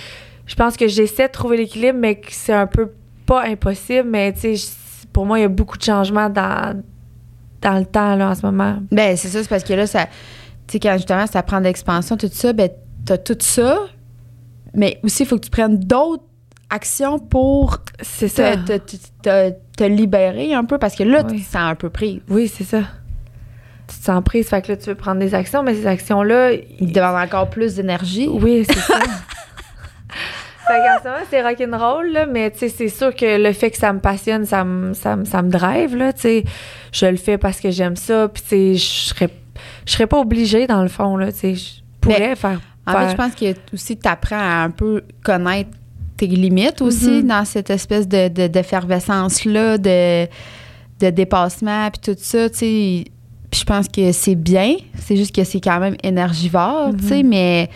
je pense que j'essaie de trouver l'équilibre, mais que c'est un peu pas impossible. Mais tu sais, pour moi, il y a beaucoup de changements dans, dans le temps là, en ce moment. Ben c'est ça, c'est parce que là, ça, tu sais, quand justement ça prend d'expansion, tout ça, ben t'as tout ça, mais aussi il faut que tu prennes d'autres actions pour c'est ça. Te, te, te, libérer un peu parce que là, tu te sens un peu pris. Oui, c'est ça. te sens prise, fait que là, tu veux prendre des actions, mais ces actions-là. Ils demandent encore plus d'énergie. Oui, c'est ça. fait qu'en ce moment, c'est rock'n'roll, là, mais c'est sûr que le fait que ça me passionne, ça me, ça me, ça me drive, là. Je le fais parce que j'aime ça, puis je serais, je serais pas obligée, dans le fond, là. Je pourrais faire. En fait, je pense que aussi, tu apprends à un peu connaître tes limites aussi Mhm. dans cette espèce de, de- d'effervescence-là, de, de dépassement, puis tout ça, tu. Puis je pense que c'est bien, c'est juste que c'est quand même énergivore, tu sais, mais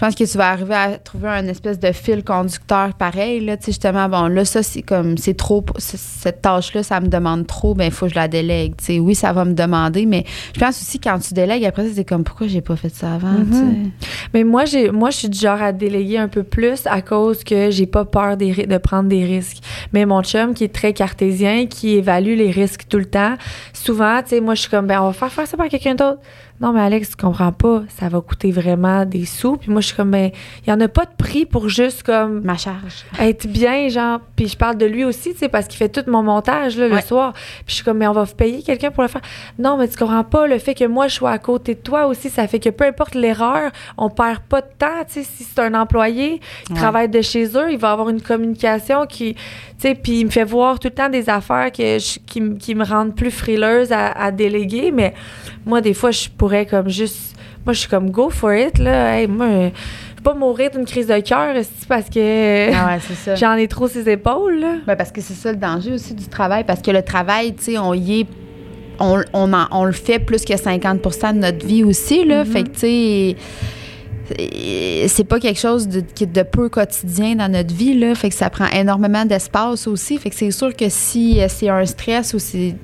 je pense que tu vas arriver à trouver un espèce de fil conducteur pareil, là, tu sais, justement, bon, là, ça, c'est comme, c'est trop, cette tâche-là, ça me demande trop, ben il faut que je la délègue, tu sais. Oui, ça va me demander, mais je pense aussi quand tu délègues, après, ça, c'est comme, pourquoi j'ai pas fait ça avant. Mhm. Mais moi, j'ai, moi, je suis du genre à déléguer un peu plus à cause que j'ai pas peur des, de prendre des risques. Mais mon chum, qui est très cartésien, qui évalue les risques tout le temps, souvent, tu sais, moi, je suis comme, ben, on va faire faire ça par quelqu'un d'autre. Non, mais Alex, tu comprends pas, ça va coûter vraiment des sous. Puis moi, je suis comme, ben, il y en a pas de prix pour juste, comme, Ma charge. être bien, genre. Puis je parle de lui aussi, tu sais, parce qu'il fait tout mon montage, là, le soir. Puis je suis comme, mais on va payer quelqu'un pour le faire. Non, mais tu comprends pas, le fait que moi, je sois à côté de toi aussi, ça fait que peu importe l'erreur, on perd pas de temps, tu sais. Si c'est un employé qui Ouais. travaille de chez eux, il va avoir une communication qui, tu sais, puis il me fait voir tout le temps des affaires que je- qui, me rendent plus frileuse à, à déléguer. Mais moi, des fois, je pourrais comme juste. Moi, je suis comme go for it, là. Hey, moi, je vais pas mourir d'une crise de cœur, parce que. Ah ouais. J'en ai trop ses épaules, là? Ben, parce que c'est ça le danger aussi du travail. Parce que le travail, tu sais, on y est. On, on, en- on le fait plus que 50% de notre vie aussi, là. Fait que, tu sais. c'est- pas quelque chose de, qui est de peu quotidien dans notre vie, là. Fait que ça prend énormément d'espace aussi. Fait que c'est sûr que si euh, c'est un stress ou c'est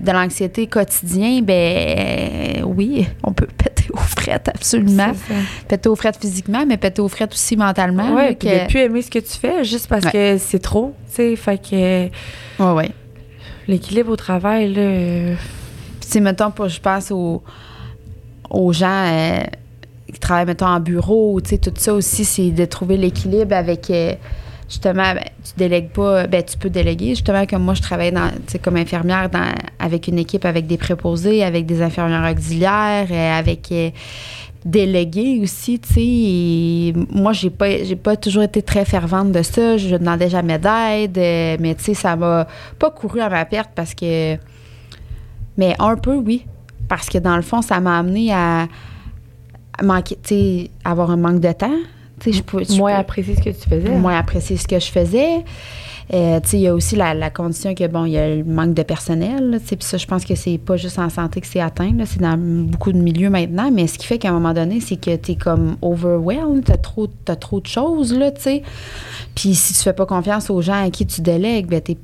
de l'anxiété quotidien, ben euh, oui, on peut péter aux frettes, absolument. Péter aux frettes physiquement, mais péter aux frettes aussi mentalement. Là, puis que- de plus aimer ce que tu fais juste parce Ouais. que c'est trop, tu sais. Fait que Ouais, ouais. l'équilibre au travail, là. euh, tu mettons, pour, je pense aux, aux gens euh, qui travaillent, mettons, en bureau, tu sais, tout ça aussi, c'est de trouver l'équilibre avec, euh, justement, ben, tu délègues pas, ben, tu peux déléguer. Justement, comme moi, je travaille dans, comme infirmière dans, avec une équipe avec des préposés, avec des infirmières auxiliaires, euh, avec euh, délégués aussi, tu sais. Moi, j'ai pas, j'ai pas toujours été très fervente de ça. Je demandais jamais d'aide, euh, mais tu sais, ça m'a pas couru à ma perte parce que mais un peu, oui. Parce que dans le fond, ça m'a amené à, manquer, avoir un manque de temps. Tu je peux, je moins peux- apprécier ce que tu faisais. moins apprécier ce que je faisais. Euh, tu sais, il y a aussi la, la condition que, bon, il y a le manque de personnel. tu Puis ça, je pense que c'est pas juste en santé que c'est atteint. C'est dans beaucoup de milieux maintenant. Mais ce qui fait qu'à un moment donné, c'est que tu es comme overwhelmed. Tu as trop, t'as trop de choses, tu. Puis si tu fais pas confiance aux gens à qui tu délègues, ben, t'es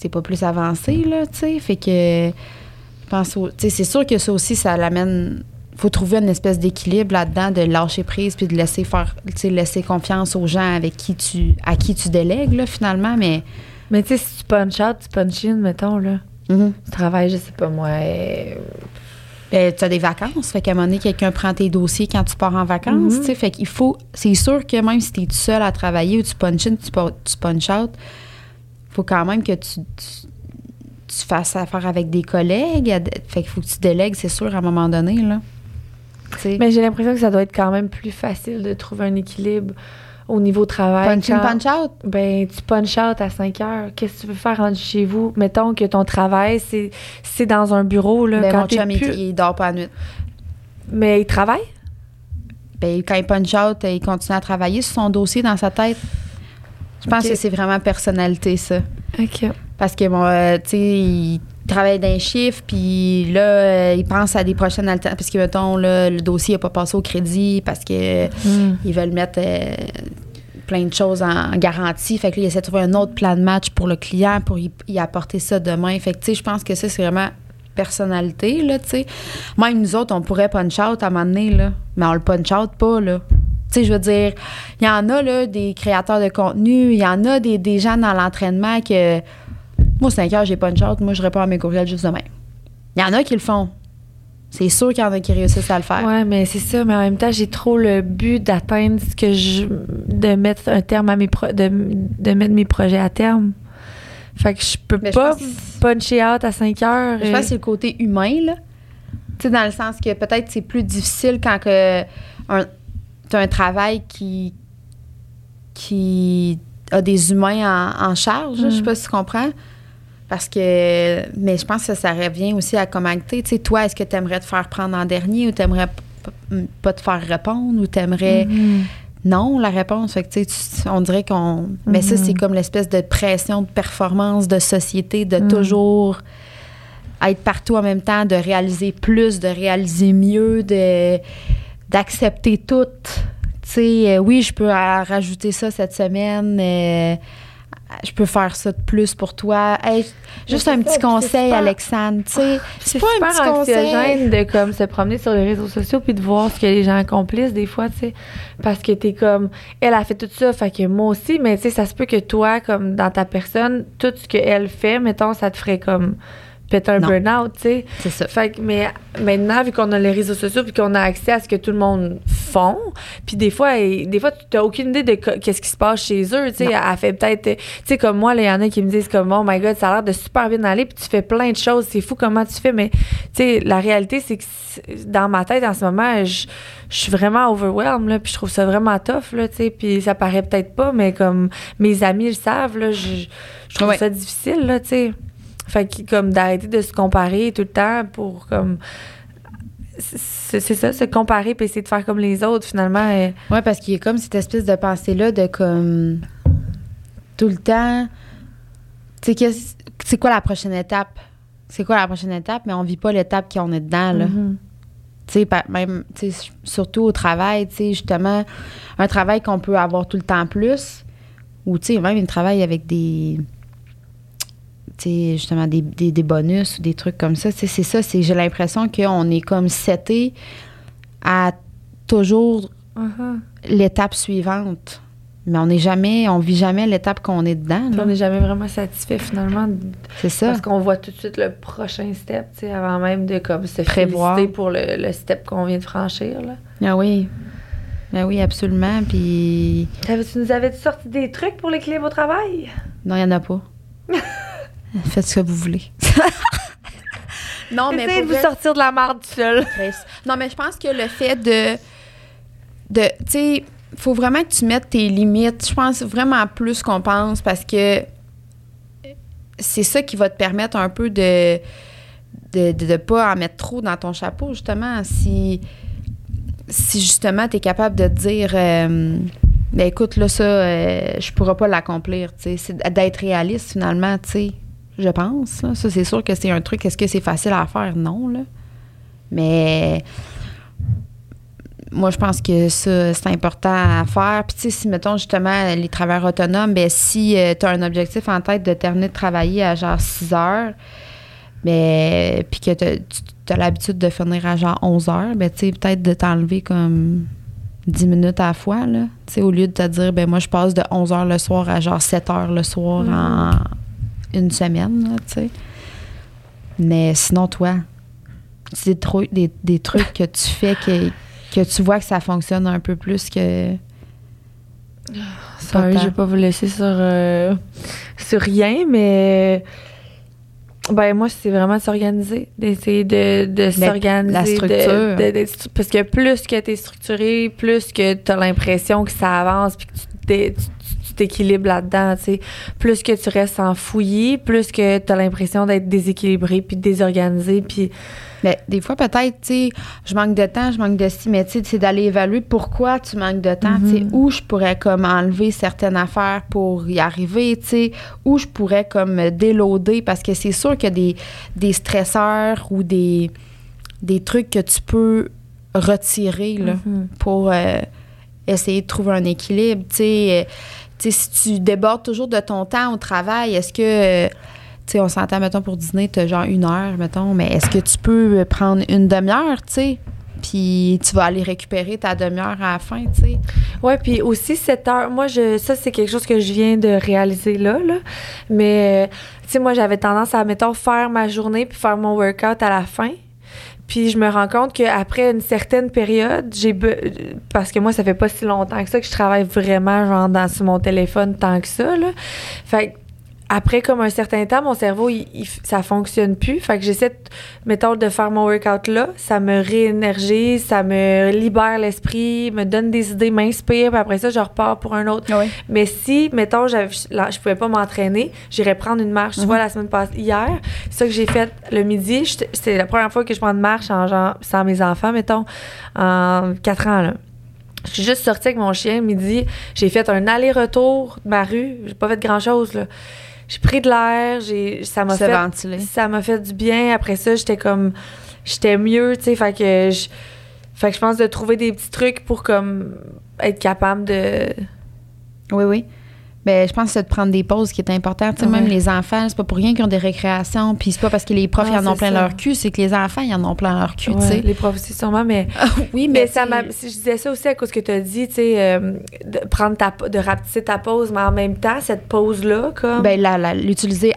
c'est pas plus avancé, là, tu. Fait que, je pense, tu c'est sûr que ça aussi, ça l'amène. Faut trouver une espèce d'équilibre là-dedans, de lâcher prise puis de laisser faire, laisser confiance aux gens avec qui tu, à qui tu délègues, là, finalement. Mais, Mais tu sais, si tu punch out, tu punch in, mettons, là. Mhm. Tu travailles, je sais pas moi. euh, Ben, tu as des vacances. Fait qu'à un moment donné, quelqu'un prend tes dossiers quand tu pars en vacances. Tu sais. Fait qu'il faut. C'est sûr que même si tu es tout seul à travailler ou tu punch in, tu, punch out, faut quand même que tu, tu, tu fasses affaire avec des collègues. Fait qu'il faut que tu délègues, c'est sûr, à un moment donné. Là. Mais j'ai l'impression que ça doit être quand même plus facile de trouver un équilibre au niveau travail. punch in, punch out? Ben, tu punch out à 5 heures. Qu'est-ce que tu veux faire rendu chez vous? Mettons que ton travail, c'est c'est dans un bureau, là. Ben, quand mon chum, il, plus- il dort pas la nuit. Mais il travaille? Ben, quand il punch out, il continue à travailler sur son dossier dans sa tête. Je pense que c'est vraiment personnalité, ça. OK. Parce que, bon, euh, tu sais, il travaille d'un chiffre, puis là, euh, il pense à des prochaines alternatives. Parce que, mettons, là, le dossier n'a pas passé au crédit parce que Hmm. ils veulent mettre euh, plein de choses en, en garantie. Fait que là, il essaie de trouver un autre plan de match pour le client pour y, y apporter ça demain. Fait que, tu sais, je pense que ça, c'est vraiment personnalité, là, tu sais. Même nous autres, on pourrait punch out à un moment donné, là, mais on le punch out pas, là. Tu sais, je veux dire, il y en a, là, des créateurs de contenu, il y en a des, des gens dans l'entraînement que, moi, 5 heures, j'ai punch out, moi, je réponds à mes courriels juste demain. Il y en a qui le font. C'est sûr qu'il y en a qui réussissent à le faire. Ouais, mais c'est ça. Mais en même temps, j'ai trop le but d'atteindre ce que je. de mettre un terme à mes. pro- de, de mettre mes projets à terme. Fait que je peux Mais je pas pense- puncher out à 5 heures. Je euh, pense que c'est le côté humain, là. Tu sais, dans le sens que peut-être c'est plus difficile quand que un, as un travail qui, qui a des humains en, charge. Je sais mm. pas si tu comprends. Parce que, mais je pense que ça revient aussi à comment tu sais, toi, est-ce que tu aimerais te faire prendre en dernier ou tu aimerais pas te faire répondre ou tu aimerais. Mm-hmm. Non, la réponse. Fait que, tu, on dirait qu'on. Mais ça, c'est mm-hmm. comme l'espèce de pression de performance de société, de mm. toujours être partout en même temps, de réaliser plus, de réaliser mieux, de d'accepter tout. Tu sais, euh, oui, je peux rajouter ça cette semaine. Euh, je peux faire ça de plus pour toi. juste un petit conseil, Alexandre. Tu sais, c'est pas un petit conseil. de comme se promener sur les réseaux sociaux puis de voir ce que les gens accomplissent des fois, tu sais, parce que t'es comme, elle a fait tout ça, fait que moi aussi, mais tu sais, ça se peut que toi, comme dans ta personne, tout ce qu'elle fait, mettons, ça te ferait comme péter un burn-out, tu sais. C'est ça. Fait que, mais maintenant, vu qu'on a les réseaux sociaux puis qu'on a accès à ce que tout le monde font, puis des fois, des fois, tu n'as aucune idée de qu'est-ce qui se passe chez eux, tu sais. Elle fait peut-être, tu sais, comme moi, il y en a qui me disent comme, oh my God, ça a l'air de super bien aller, puis tu fais plein de choses, c'est fou comment tu fais, mais tu sais, la réalité, c'est que dans ma tête, en ce moment, je, suis vraiment overwhelmed, là, puis je trouve ça vraiment tough, là, tu sais, puis ça paraît peut-être pas, mais comme mes amis le savent, là, je, trouve ça difficile, là, tu sais. Fait que, comme, d'arrêter de se comparer tout le temps pour, comme. C'est ça, se comparer puis essayer de faire comme les autres, finalement. Et... Ouais, parce qu'il y a comme cette espèce de pensée-là de, comme. Tout le temps. Tu sais, c'est quoi la prochaine étape? C'est quoi la prochaine étape? Mais on vit pas l'étape qu'on est dedans, là. Mm-hmm. Tu sais, même, surtout au travail, tu sais, justement, un travail qu'on peut avoir tout le temps plus, ou, tu sais, même un travail avec des justement des, des, bonus ou des trucs comme ça. C'est ça, c'est j'ai l'impression qu'on est comme seté à toujours uh-huh. l'étape suivante. Mais on n'est jamais, on vit jamais l'étape qu'on est dedans. On n'est jamais vraiment satisfait finalement. C'est ça. Parce qu'on voit tout de suite le prochain step, tu sais, avant même de comme se prévoir pour le, step qu'on vient de franchir. Là. Ah oui. Ah oui, absolument. Puis. Tu nous avais sorti des trucs pour l'équilibre au travail? Non, il n'y en a pas. Faites ce que vous voulez. non, mais Essayez de vous sortir de la marde seul. Non, mais je pense que le fait de. de tu sais, faut vraiment que tu mettes tes limites. Je pense vraiment plus qu'on pense parce que c'est ça qui va te permettre un peu de de ne pas en mettre trop dans ton chapeau, justement. Si, si justement, tu es capable de dire. Euh, ben écoute, là, ça, euh, je pourrais pas l'accomplir, tu sais. C'est d'être réaliste, finalement, tu sais je pense. Ça, c'est sûr que c'est un truc. Est-ce que c'est facile à faire? Non, là. Mais moi, je pense que ça, c'est important à faire. Puis, tu sais, si, mettons, justement, les travailleurs autonomes, ben si euh, tu as un objectif en tête de terminer de travailler à genre 6 heures, ben, puis que tu as l'habitude de finir à genre 11 heures, ben, tu sais, peut-être de t'enlever comme 10 minutes à la fois, là. Tu sais, au lieu de te dire, ben, moi, je passe de 11 heures le soir à genre 7 heures le soir mm-hmm. en une semaine, tu sais. Mais sinon, toi, c'est des, des trucs que tu fais que, que tu vois que ça fonctionne un peu plus que. Sorry, je vais pas vous laisser sur, euh, sur rien, mais. Ben, moi, c'est vraiment de s'organiser, d'essayer de, de s'organiser. La structure. parce que plus que tu es structuré, plus que tu as l'impression que ça avance, puis que tu, t'équilibres là-dedans, tu sais. Plus que tu restes en fouillis, plus que tu as l'impression d'être déséquilibré puis désorganisé puis mais des fois, peut-être, tu sais, je manque de temps, je manque de si, mais tu sais, c'est d'aller évaluer pourquoi tu manques de temps, tu sais, mm-hmm. où je pourrais comme enlever certaines affaires pour y arriver, tu sais, où je pourrais comme me déloader, parce que c'est sûr qu'il y a des, des stresseurs ou des, des trucs que tu peux retirer, là, mm-hmm. pour euh, essayer de trouver un équilibre, tu sais si tu débordes toujours de ton temps au travail, est-ce que, tu sais, on s'entend, mettons, pour dîner, tu as genre une heure, mettons, mais est-ce que tu peux prendre une demi-heure, tu sais? Puis tu vas aller récupérer ta demi-heure à la fin, tu sais? Oui, puis aussi cette heure, moi, je, ça, c'est quelque chose que je viens de réaliser là, là. Mais, tu sais, moi, j'avais tendance à, mettons, faire ma journée puis faire mon workout à la fin. Puis je me rends compte qu'après une certaine période, j'ai parce que moi ça fait pas si longtemps que ça que je travaille vraiment genre dans sur mon téléphone tant que ça là. Fait après, comme un certain temps, mon cerveau, il, il- ça fonctionne plus. Fait que j'essaie, de- mettons, de faire mon workout là. Ça me réénergise, ça me libère l'esprit, me donne des idées, m'inspire. Puis après ça, je repars pour un autre. Oui. Mais si, mettons, là, je pouvais pas m'entraîner, j'irais prendre une marche. Tu vois, la semaine passée, hier, c'est ça que j'ai fait le midi. C'est la première fois que je prends une marche en genre, sans mes enfants, mettons, en quatre ans, là. Je suis juste sortie avec mon chien midi. J'ai fait un aller-retour de ma rue. J'ai pas fait grand-chose, là. J'ai pris de l'air, j'ai ça m'a fait ça m'a fait du bien. Après ça, j'étais comme j'étais mieux, tu sais, fait que je fait que je pense de trouver des petits trucs pour comme être capable de Oui, oui. Ben, je pense que c'est de prendre des pauses qui est important. Tu sais, Même les enfants, c'est pas pour rien qu'ils ont des récréations. Puis c'est pas parce que les profs Non, ils en ont plein ça. leur cul, c'est que les enfants, ils en ont plein leur cul, tu Ouais, sais. les profs aussi sûrement mais oui, mais ça tu m'a sais, si je disais ça aussi à cause que tu as dit, tu sais euh, de prendre ta de rapetisser ta pause mais en même temps cette pause là comme Ben, l'utiliser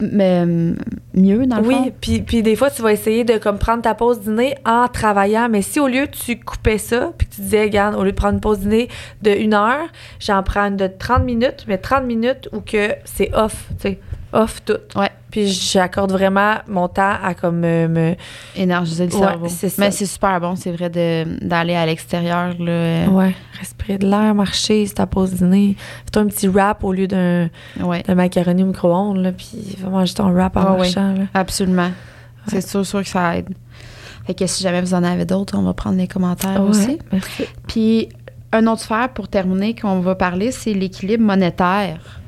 m- mieux, dans le Oui, fond. puis, puis des fois, tu vas essayer de comme prendre ta pause dîner en travaillant. Mais si au lieu, tu coupais ça, puis tu disais, regarde, au lieu de prendre une pause dîner de une heure, j'en prends une de 30 minutes, mais 30 minutes où que c'est off, tu sais, off tout. Ouais. Puis j'accorde vraiment mon temps à comme euh, me... Énergiser le Ouais, cerveau. Mais c'est super bon, c'est vrai, de- d'aller à l'extérieur. là. Ouais, respirer de l'air, marcher, c'est ta pause dîner. Fais-toi un petit wrap au lieu d'un Ouais, macaroni au micro-ondes, là, puis va manger ton wrap en marchant, là. absolument. C'est sûr, sûr que ça aide. Fait que si jamais vous en avez d'autres, on va prendre les commentaires aussi. merci. Puis, un autre sphère pour terminer qu'on va parler, c'est l'équilibre monétaire.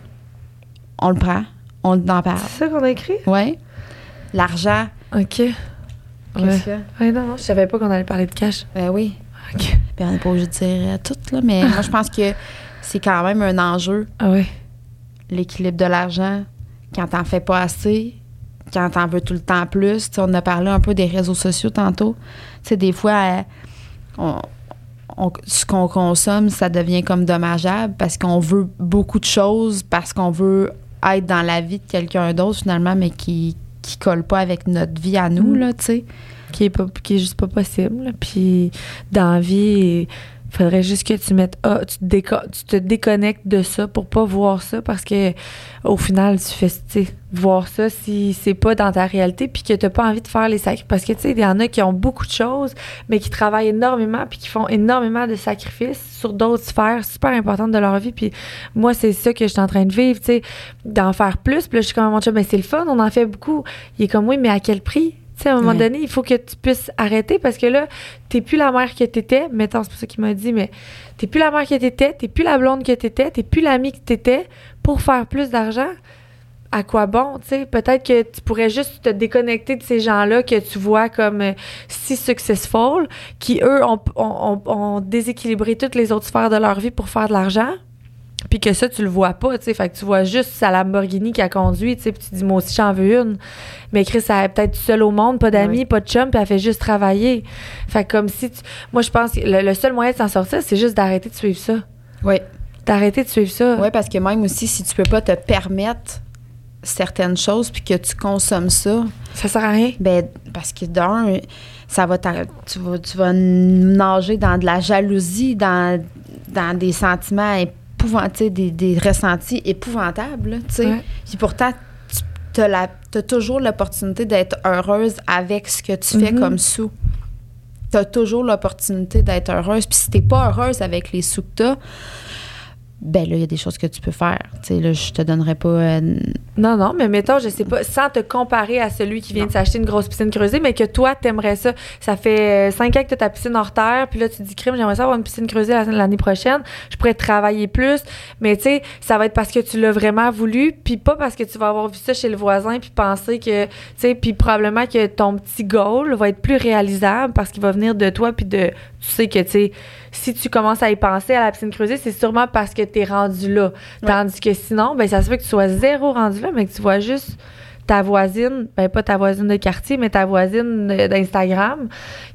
On le prend, on en parle. C'est ça qu'on a écrit? Oui. L'argent. OK. Qu'est-ce Ouais. que- Ouais, non, non, je savais pas qu'on allait parler de cash. Ben oui. OK. Puis on n'est pas obligé de dire euh, tout, là, mais moi, je pense que c'est quand même un enjeu, Ah ouais. l'équilibre de l'argent, quand t'en fais pas assez, quand t'en veux tout le temps plus. On a parlé un peu des réseaux sociaux tantôt. Tu sais, des fois, euh, on- on- ce qu'on consomme, ça devient comme dommageable parce qu'on veut beaucoup de choses, parce qu'on veut être dans la vie de quelqu'un d'autre, finalement, mais qui qui colle pas avec notre vie à nous, Mm. là, tu sais. Qui est, pas, qui est juste pas possible. Puis dans la vie, faudrait juste que tu mettes. Ah, tu, te tu te déconnectes de ça pour pas voir ça parce que au final, tu fais voir ça si c'est pas dans ta réalité puis que t'as pas envie de faire les sacrifices. Parce que tu sais, il y en a qui ont beaucoup de choses, mais qui travaillent énormément puis qui font énormément de sacrifices sur d'autres sphères super importantes de leur vie. Puis moi, c'est ça que je suis en train de vivre, tu d'en faire plus. Puis je suis comme, mon chum, mais c'est le fun, on en fait beaucoup. Il est comme, oui, mais à quel prix? Sais, à un moment Ouais. donné, il faut que tu puisses arrêter parce que là, t'es plus la mère que t'étais. Mettons, c'est pas ça qu'il m'a dit, mais t'es plus la mère que t'étais, t'es plus la blonde que t'étais, t'es plus l'amie que t'étais pour faire plus d'argent. À quoi bon, tu sais? Peut-être que tu pourrais juste te déconnecter de ces gens-là que tu vois comme euh, si successful, qui, eux, ont, ont- ont- ont déséquilibré toutes les autres sphères de leur vie pour faire de l'argent. Puis que ça, tu le vois pas, tu sais. Fait que tu vois juste sa Lamborghini qui a conduit, tu sais. Puis tu dis, moi aussi, j'en veux une. Mais Chris, elle est peut-être seule au monde, pas d'amis, Oui. pas de chum, puis elle fait juste travailler. Fait que comme si tu... Moi, je pense que le, le seul moyen de s'en sortir, c'est juste d'arrêter de suivre ça. Oui. D'arrêter de suivre ça. Oui, parce que même aussi, si tu peux pas te permettre certaines choses puis que tu consommes ça, Ça sert à rien. ben parce que d'un, ça va tu vas tu vas nager dans de la jalousie, dans, dans des sentiments des, des ressentis épouvantables, tu sais. Ouais. Puis pourtant, tu as, toujours l'opportunité d'être heureuse avec ce que tu fais Mhm. comme sous. Tu as toujours l'opportunité d'être heureuse. Puis si t'es pas heureuse avec les sous que t'as, ben là, il y a des choses que tu peux faire. Tu sais, là, je te donnerai pas... euh, Non, non, mais mettons, je sais pas, sans te comparer à celui qui vient de s'acheter une grosse piscine creusée, mais que toi, t'aimerais ça. Ça fait euh, cinq ans que t'as ta piscine hors terre, puis là, tu te dis, crime, j'aimerais ça avoir une piscine creusée la- l'année prochaine. Je pourrais travailler plus, mais tu sais, ça va être parce que tu l'as vraiment voulu, puis pas parce que tu vas avoir vu ça chez le voisin, puis penser que, tu sais, puis probablement que ton petit goal va être plus réalisable parce qu'il va venir de toi, puis de, tu sais que, tu sais, si tu commences à y penser à la piscine creusée, c'est sûrement parce que t'es rendu là. Tandis que sinon, ben ça se fait que tu sois zéro rendu là, mais que tu vois juste ta voisine, ben pas ta voisine de quartier, mais ta voisine d'Instagram,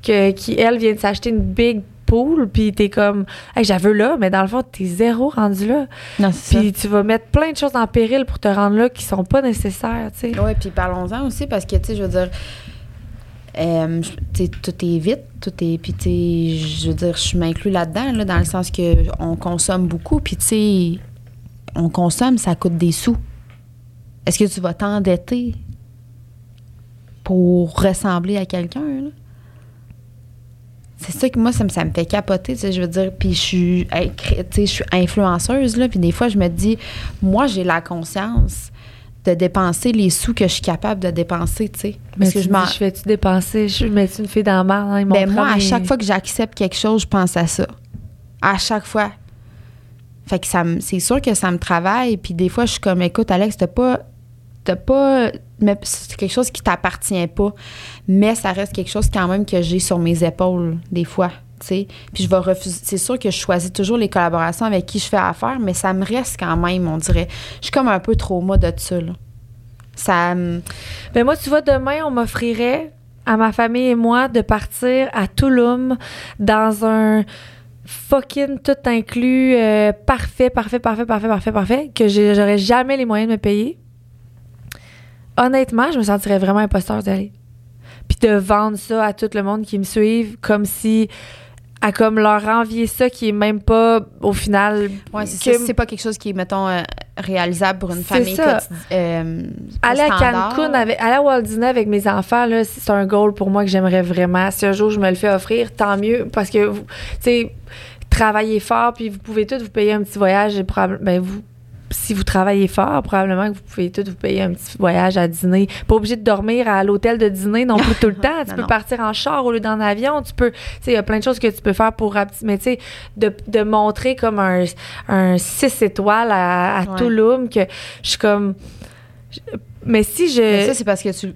que, qui, elle, vient de s'acheter une big pool, puis t'es comme, hey, j'avais là, mais dans le fond, t'es zéro rendu là. Non, Puis tu vas mettre plein de choses en péril pour te rendre là qui sont pas nécessaires, tu sais. Oui, puis parlons-en aussi parce que, tu sais, je veux dire, euh, tout est vite, tout est. Puis, je veux dire, je m'inclus là-dedans, là, dans le sens que on consomme beaucoup, puis, tu on consomme, ça coûte des sous. est-ce que tu vas t'endetter pour ressembler à quelqu'un? C'est ça que moi, ça me, ça me fait capoter, tu sais, je veux dire. Puis je suis, je suis influenceuse, là. Puis des fois, je me dis, moi, j'ai la conscience de dépenser les sous que je suis capable de dépenser, tu sais. Mais Parce que je m'en. je fais-tu dépenser? Je mets-tu une fille dans la marde? Hein, Ben moi, à chaque fois que j'accepte quelque chose, je pense à ça. À chaque fois. Fait que ça me- c'est sûr que ça me travaille. Puis des fois, je suis comme, écoute, Alex, t'as pas. T'as pas. mais C'est quelque chose qui t'appartient pas. Mais ça reste quelque chose quand même que j'ai sur mes épaules, des fois. Je vais refuser. C'est sûr que je choisis toujours les collaborations avec qui je fais affaire, mais ça me reste quand même, on dirait. Je suis comme un peu trauma de ça. Ça me. Ben moi, tu vois, demain, on m'offrirait à ma famille et moi de partir à Tulum dans un fucking tout inclus euh, parfait, parfait, parfait, parfait, parfait, parfait, que j'aurais jamais les moyens de me payer. Honnêtement, je me sentirais vraiment imposteur d'y aller. Puis de vendre ça à tout le monde qui me suive comme si à comme leur envier ça qui est même pas au final Ouais, c'est que- ça. C'est pas quelque chose qui est, mettons, euh, réalisable pour une C'est famille ça. euh, Aller à. Cancun, avec, aller à Walt Disney avec mes enfants, là, c'est un goal pour moi que j'aimerais vraiment. Si un jour je me le fais offrir, tant mieux, parce que vous, tu sais, travaillez fort, puis vous pouvez tous vous payer un petit voyage. Et ben vous, si vous travaillez fort, probablement que vous pouvez tous vous payer un petit voyage à dîner. Pas obligé de dormir à l'hôtel de dîner non plus tout le temps. Tu Non, peux non. partir en char au lieu d'en avion. Tu peux, tu sais, il y a plein de choses que tu peux faire pour, mais tu sais, de, de montrer comme un, un 6 étoiles à, à Ouais. Tulum que je suis comme. Mais si je. Mais ça, c'est parce que tu.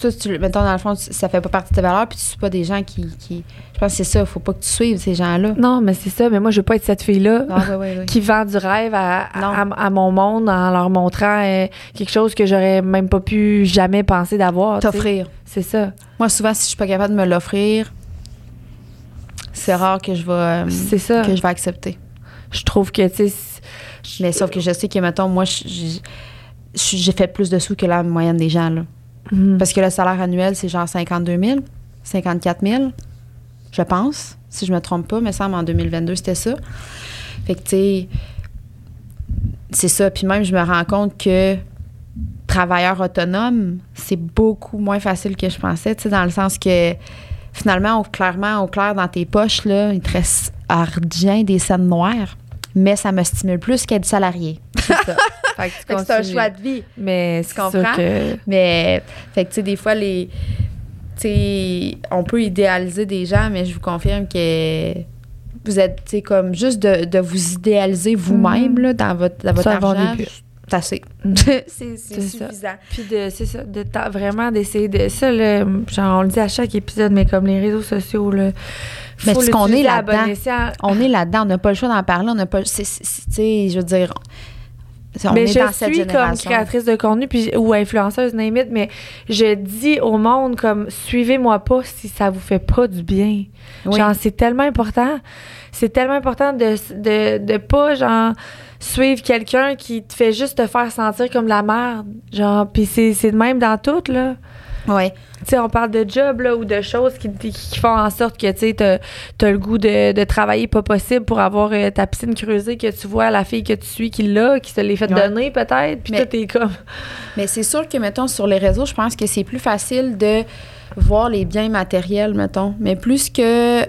Toi, tu, mettons, dans le fond, ça fait pas partie de tes valeurs, puis tu suis pas des gens qui. qui je pense que c'est ça. Faut pas que tu suives ces gens-là. Non, mais c'est ça. Mais moi, je veux pas être cette fille-là Ah, qui vend du rêve à, à, mon monde en leur montrant euh, quelque chose que j'aurais même pas pu jamais penser d'avoir. T'offrir. C'est ça. Moi, souvent, si je suis pas capable de me l'offrir, c'est rare que je vais. euh, C'est ça. que je vais accepter. Je trouve que, tu sais, Mais sauf que je sais que, mettons, moi, j'ai fait plus de sous que la moyenne des gens, là. Mhm. Parce que le salaire annuel, c'est genre 52 000, 54 000, je pense, si je me trompe pas. Mais ça, en 2022, c'était ça. Fait que, tu sais, c'est ça. Puis même, je me rends compte que travailleur autonome, c'est beaucoup moins facile que je pensais, tu sais, dans le sens que finalement, clairement, au clair, dans tes poches, là, il te reste des scènes noires. Mais ça me stimule plus qu'être salarié. C'est ça. C'est un choix de vie. Mais Tu ça comprends? que. Mais, fait que, tu sais, des fois, les. Tu sais, on peut idéaliser des gens, mais je vous confirme que vous êtes, tu sais, comme juste de, de vous idéaliser vous-même, là, dans votre, dans votre argent. C'est assez. C'est C'est ça. suffisant. Puis de, c'est ça, de vraiment d'essayer de. Ça, là, genre, on le dit à chaque épisode, mais comme les réseaux sociaux, là. Mais c'est qu'on est là-dedans. On est là-dedans, on n'a pas le choix d'en parler, on n'a pas. Tu sais, je veux dire. On mais est je dans cette suis comme génération. créatrice de contenu puis, ou influenceuse, name it, mais je dis au monde comme suivez-moi pas si ça vous fait pas du bien. Oui. Genre, c'est tellement important. C'est tellement important de, de, de pas, genre, suivre quelqu'un qui te fait juste te faire sentir comme la merde. Genre, puis c'est, c'est de même dans tout, là. Ouais. Tu sais, on parle de job, là, ou de choses qui, qui font en sorte que, tu sais, t'as, t'as le goût de, de travailler pas possible pour avoir euh, ta piscine creusée, que tu vois la fille que tu suis qui l'a, qui se l'est fait Ouais. donner, peut-être, puis toi, t'es comme... Mais c'est sûr que, mettons, sur les réseaux, je pense que c'est plus facile de voir les biens matériels, mettons. Mais plus que,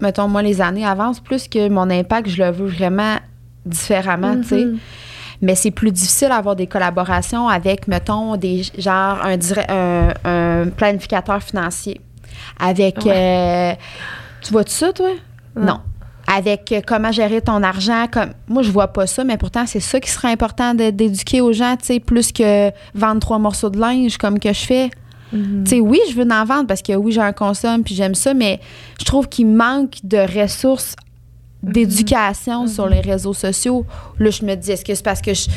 mettons, moi, les années avancent, plus que mon impact, je le veux vraiment différemment, tu sais. Mhm. Mais c'est plus difficile d'avoir des collaborations avec, mettons, des genre un, dire- un, un planificateur financier. Avec. euh, tu vois-tu ça, toi? Non. Non. Avec euh, comment gérer ton argent. Comme, moi, je vois pas ça, mais pourtant, c'est ça qui serait important d'éduquer aux gens, tu sais, plus que vendre trois morceaux de linge comme que je fais. Mhm. Tu sais, oui, je veux en vendre parce que oui, j'en consomme puis j'aime ça, mais je trouve qu'il manque de ressources d'éducation sur les réseaux sociaux. Là, je me dis, est-ce que c'est parce que je,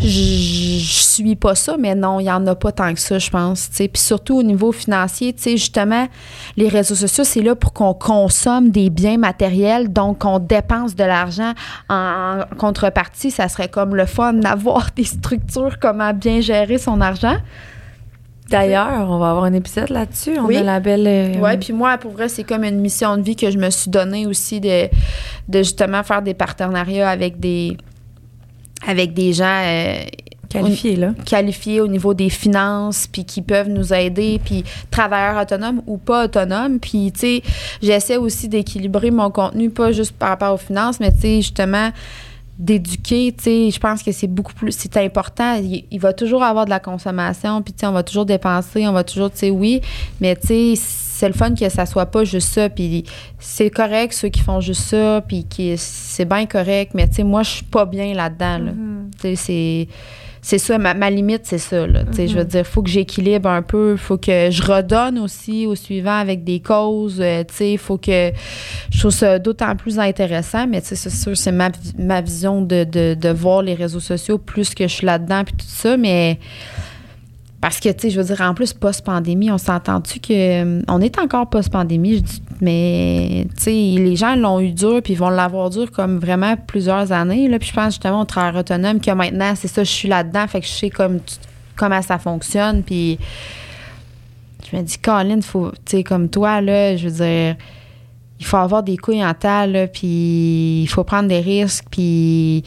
je, je suis pas ça? Mais non, il y en a pas tant que ça, je pense. tu sais. Puis surtout au niveau financier, justement, les réseaux sociaux, c'est là pour qu'on consomme des biens matériels, donc qu'on dépense de l'argent en, en contrepartie. Ça serait comme le fun d'avoir des structures, comment bien gérer son argent. D'ailleurs, on va avoir un épisode là-dessus. On Oui. a la belle... euh, Ouais, puis moi, pour vrai, c'est comme une mission de vie que je me suis donnée aussi de, de justement faire des partenariats avec des avec des gens euh, Qualifiés, là. qualifiés au niveau des finances, puis qui peuvent nous aider, puis travailleurs autonomes ou pas autonomes. Puis, tu sais, j'essaie aussi d'équilibrer mon contenu, pas juste par rapport aux finances, mais tu sais, justement, d'éduquer, tu sais, je pense que c'est beaucoup plus, c'est important. Il, va toujours avoir de la consommation, puis tu sais, on va toujours dépenser, on va toujours, tu sais, oui, mais tu sais, c'est le fun que ça soit pas juste ça, puis c'est correct ceux qui font juste ça, puis qui c'est bien correct, mais tu sais, moi, je suis pas bien là-dedans, là. Mm-hmm. Tu sais, c'est c'est ça, ma, ma limite, c'est ça. Là, Je veux Mhm. dire, il faut que j'équilibre un peu, il faut que je redonne aussi au suivant avec des causes. Il faut que je trouve ça d'autant plus intéressant, mais tu sais, c'est sûr, c'est ma, ma vision de, de, de voir les réseaux sociaux plus que je suis là-dedans puis tout ça, mais parce que, tu sais, je veux dire, en plus, post-pandémie, on s'entend-tu que. hum, On est encore post-pandémie, je dis, mais, tu sais, les gens l'ont eu dur, puis ils vont l'avoir dur comme vraiment plusieurs années, là. Puis je pense justement au travail autonome que maintenant, c'est ça, je suis là-dedans, fait que je sais comme, comment ça fonctionne, puis. Je me dis, Colin, faut, tu sais, comme toi, là, je veux dire, il faut avoir des couilles en tas, là, puis il faut prendre des risques, puis